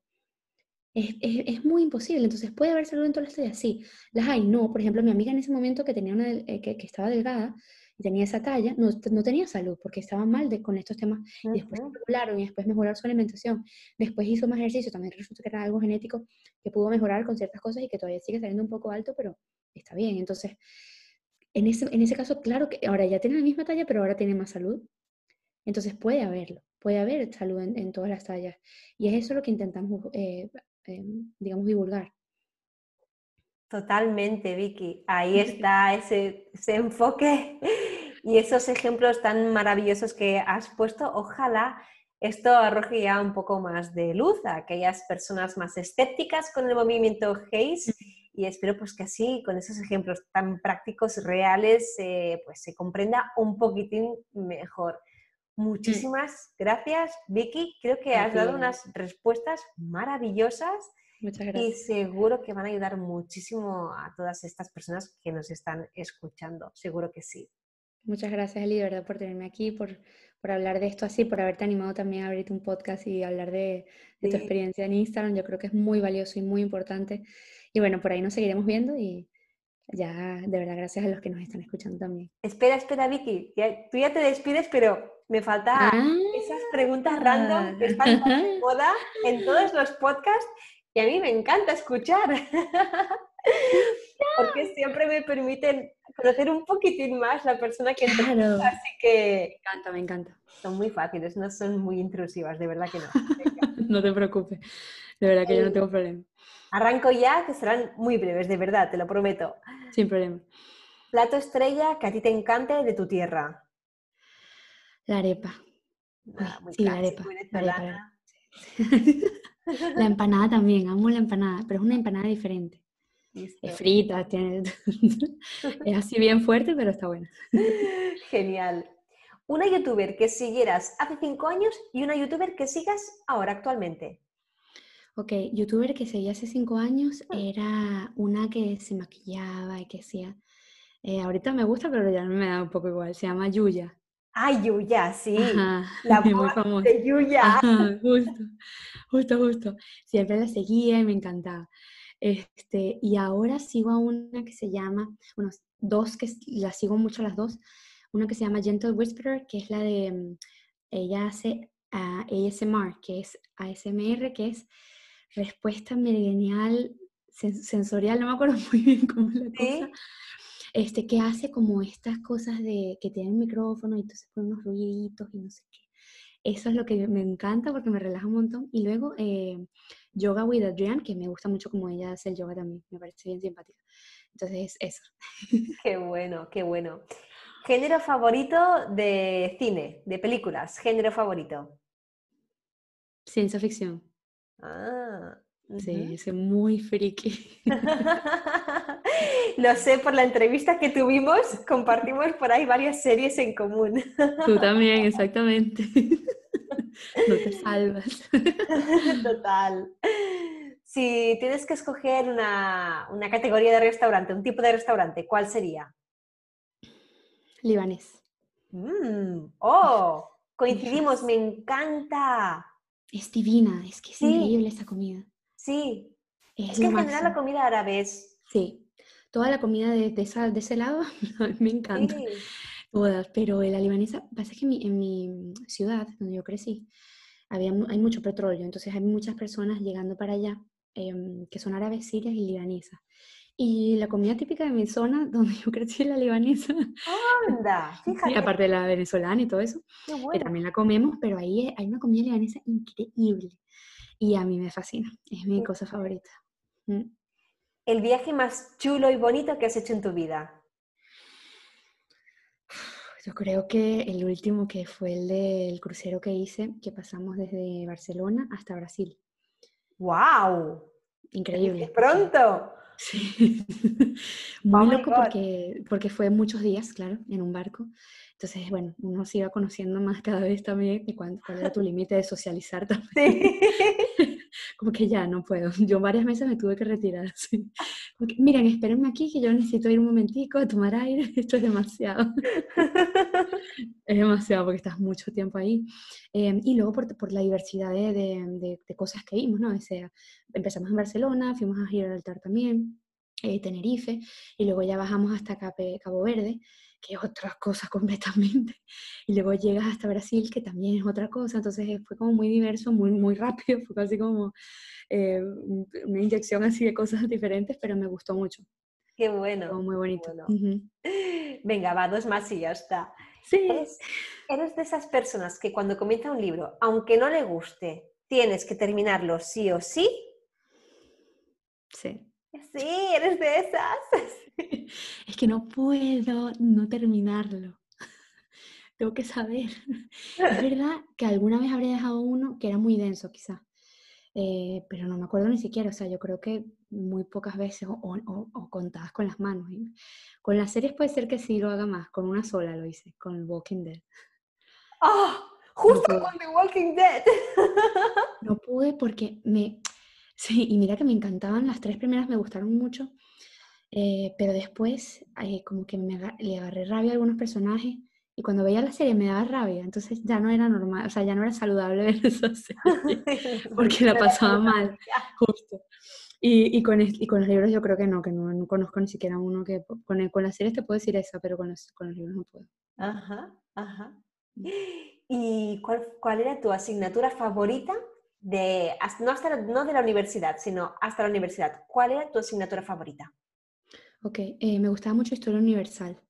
B: Es, es, es, muy imposible. Entonces, ¿puede haber salud en todas las tallas? Sí. Las hay. No. Por ejemplo, mi amiga en ese momento que, tenía una, eh, que, que, estaba delgada y tenía esa talla, no, no tenía salud porque estaba mal de, con estos temas. Y después regularon y después mejoraron su alimentación. Después hizo más ejercicio. También resulta que era algo genético que pudo mejorar con ciertas cosas y que todavía sigue saliendo un poco alto, pero está bien. Entonces, en ese, en ese caso, claro que ahora ya tiene la misma talla, pero ahora tiene más salud. Entonces puede haberlo, puede haber salud en, todas las tallas. Y es eso lo que intentamos, eh, eh, digamos, divulgar.
A: Totalmente, Vicky. Ahí está ese, ese, enfoque y esos ejemplos tan maravillosos que has puesto. Ojalá esto arroje ya un poco más de luz a aquellas personas más escépticas con el movimiento Haze y espero pues que así, con esos ejemplos tan prácticos, reales, eh, pues se comprenda un poquitín mejor. Mm. Muchísimas gracias, Vicky. Creo que has dado unas respuestas maravillosas
B: Muchas gracias.
A: y seguro que van a ayudar muchísimo a todas estas personas que nos están escuchando. Seguro que sí.
B: Muchas gracias, Eli, de verdad, por tenerme aquí, por, por hablar de esto así, por haberte animado también a abrirte un podcast y hablar de, de tu experiencia en Instagram. Yo creo que es muy valioso y muy importante. Y bueno, por ahí nos seguiremos viendo y ya, de verdad, gracias a los que nos están escuchando también.
A: Espera, espera, Vicky, tú ya te despides, pero me faltan ah. esas preguntas random que están de moda en todos los podcasts y a mí me encanta escuchar. Porque siempre me permiten conocer un poquitín más la persona que
B: claro.
A: así que...
B: Me encanta, me encanta.
A: Son muy fáciles, no son muy intrusivas, de verdad que no.
B: no te preocupes, de verdad que yo no tengo problema.
A: Arranco ya, que serán muy breves, de verdad, te lo prometo.
B: Sin problema.
A: Plato estrella que a ti te encante de tu tierra.
B: La arepa.
A: Ah, sí, la arepa.
B: La, empanada también, amo la empanada, pero es una empanada diferente. Es frita, tiene... es así bien fuerte, pero está buena.
A: Genial. Una youtuber que siguieras hace cinco años y una youtuber que sigas ahora actualmente.
B: Ok, youtuber que seguía hace cinco años ah. era una que se maquillaba y que hacía. Eh, ahorita me gusta, pero ya me da un poco igual. Se llama Yuya.
A: Ah, Yuya, sí. la muy famosa. de Yuya.
B: justo, justo, justo. Siempre la seguía y me encantaba. Este, y ahora sigo a una que se llama, bueno, dos que la sigo mucho las dos. Una que se llama Gentle Whisperer, que es la de, mm, ella hace uh, ASMR, que es ASMR, que es respuesta meridianal sensorial, no me acuerdo muy bien cómo es la cosa, este, que hace como estas cosas de que tiene el micrófono y entonces pone unos ruiditos y no sé qué. Eso es lo que me encanta porque me relaja un montón. Y luego eh, Yoga with Adrián, que me gusta mucho como ella hace el yoga también, me parece bien simpática. Entonces, eso.
A: Qué bueno, qué bueno. Género favorito de cine, de películas, género favorito.
B: Ciencia ficción.
A: Ah.
B: Sí, es muy friki.
A: Lo sé por la entrevista que tuvimos, compartimos por ahí varias series en común.
B: Tú también, exactamente. No te salvas.
A: Total. Si tienes que escoger una, categoría de restaurante, un tipo de restaurante, ¿cuál sería?
B: Libanés.
A: Mm, ¡Oh! Coincidimos, me encanta.
B: Es divina, es que es increíble esta comida.
A: Sí. Es, que en general la comida árabe es...
B: Sí. Toda la comida de, de, ese lado me encanta. Todas, pero la libanesa, pasa que en mi, ciudad, donde yo crecí, había, hay mucho petróleo, entonces hay muchas personas llegando para allá em, que son árabes, sirias y libanesas. Y la comida típica de mi zona, donde yo crecí, es la libanesa.
A: ¡Anda! Fíjate.
B: aparte de la venezolana y todo eso, que también la comemos, pero ahí hay una comida libanesa increíble. Y a mí me fascina, es mi cosa favorita. Mm.
A: ¿El viaje más chulo y bonito que has hecho en tu vida?
B: Yo creo que el último que fue el del crucero que hice, que pasamos desde Barcelona hasta Brasil.
A: ¡Wow!
B: Increíble.
A: ¡Pronto!
B: Sí. Muy oh loco porque, porque fue muchos días, claro, en un barco. Entonces, bueno, uno se iba conociendo más cada vez también y cuál, era tu límite de socializar también. Como que ya no puedo. Yo varias veces me tuve que retirar. Así. Miren, espérenme aquí que yo necesito ir un momentico a tomar aire. Esto es demasiado. es demasiado porque estás mucho tiempo ahí. Em, y luego por, por la diversidad de, de, de, cosas que vimos, ¿no? O sea, empezamos en Barcelona, fuimos a Gibraltar también, eh, Tenerife, y luego ya bajamos hasta Cabo Verde que otras cosas completamente. Y luego llegas hasta Brasil, que también es otra cosa. Entonces fue como muy diverso, muy, muy rápido, fue casi como eh, una inyección así de cosas diferentes, pero me gustó mucho.
A: Qué bueno.
B: muy bonito.
A: Venga, va, dos más y ya está.
B: Sí.
A: Eres, eres de esas personas que cuando comienza un libro, aunque no le guste, tienes que terminarlo sí o sí.
B: Sí.
A: Sí, eres de esas.
B: Es que no puedo no terminarlo. Tengo que saber. Es verdad que alguna vez habría dejado uno que era muy denso, quizás. Eh, pero no me acuerdo ni siquiera. O sea, yo creo que muy pocas veces o, contadas con las manos. Con las series puede ser que sí lo haga más. Con una sola lo hice, con Walking Dead.
A: ¡Ah! justo con The Walking Dead.
B: No pude porque me, Sí, y mira que me encantaban, las tres primeras me gustaron mucho, eh, pero después eh, como que me, le agarré rabia a algunos personajes y cuando veía la serie me daba rabia, entonces ya no era normal, o sea, ya no era saludable ver esa serie porque la pasaba mal, justo. Y, y, con, y con los libros yo creo que no, que no, conozco ni siquiera uno que... Con, con las series te puedo decir esa, pero con los, con los libros no puedo.
A: Ajá, ajá. Mm. ¿Y cuál, cuál era tu asignatura favorita de, no, hasta, no de la universidad, sino hasta la universidad, ¿cuál era tu asignatura favorita?
B: Ok, eh, me gustaba mucho Historia Universal.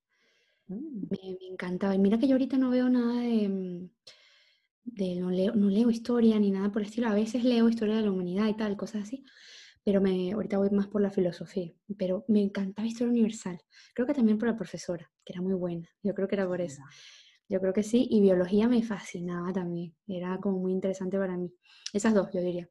B: Mm. Me, encantaba. Y mira que yo ahorita no veo nada de... Mm, de no, leo, no leo historia ni nada por el estilo. A veces leo historia de la humanidad y tal, cosas así. Pero me, ahorita voy más por la filosofía. Pero me encantaba Historia Universal. Creo que también por la profesora, que era muy buena. Yo creo que era por eso. Yo creo que sí, y biología me fascinaba también, era como muy interesante para mí. Esas dos, yo diría.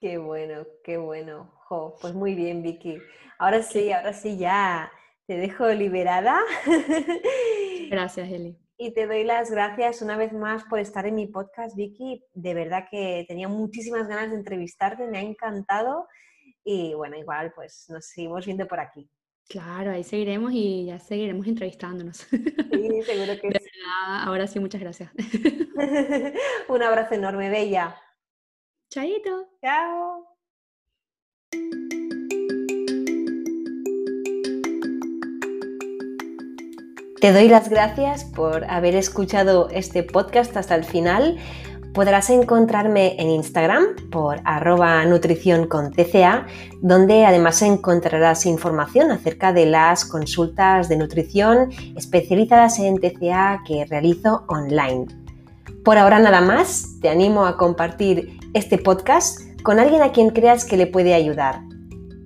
A: Qué bueno, qué bueno. pues muy bien, Vicky. Ahora sí, ahora sí ya te dejo liberada.
B: Gracias, Eli.
A: Y te doy las gracias una vez más por estar en mi podcast, Vicky. De verdad que tenía muchísimas ganas de entrevistarte, me ha encantado. Y bueno, igual, pues nos seguimos viendo por aquí.
B: Claro, ahí seguiremos y ya seguiremos entrevistándonos.
A: Sí, seguro que
B: ahora sí, muchas gracias.
A: Un abrazo enorme, Bella.
B: Chaito.
A: Chao. Te doy las gracias por haber escuchado este podcast hasta el final. Podrás encontrarme en Instagram por arroba nutrición con TCA, donde además encontrarás información acerca de las consultas de nutrición especializadas en TCA que realizo online. Por ahora nada más, te animo a compartir este podcast con alguien a quien creas que le puede ayudar.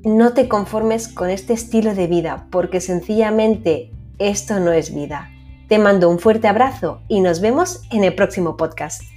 A: No te conformes con este estilo de vida porque sencillamente esto no es vida. Te mando un fuerte abrazo y nos vemos en el próximo podcast.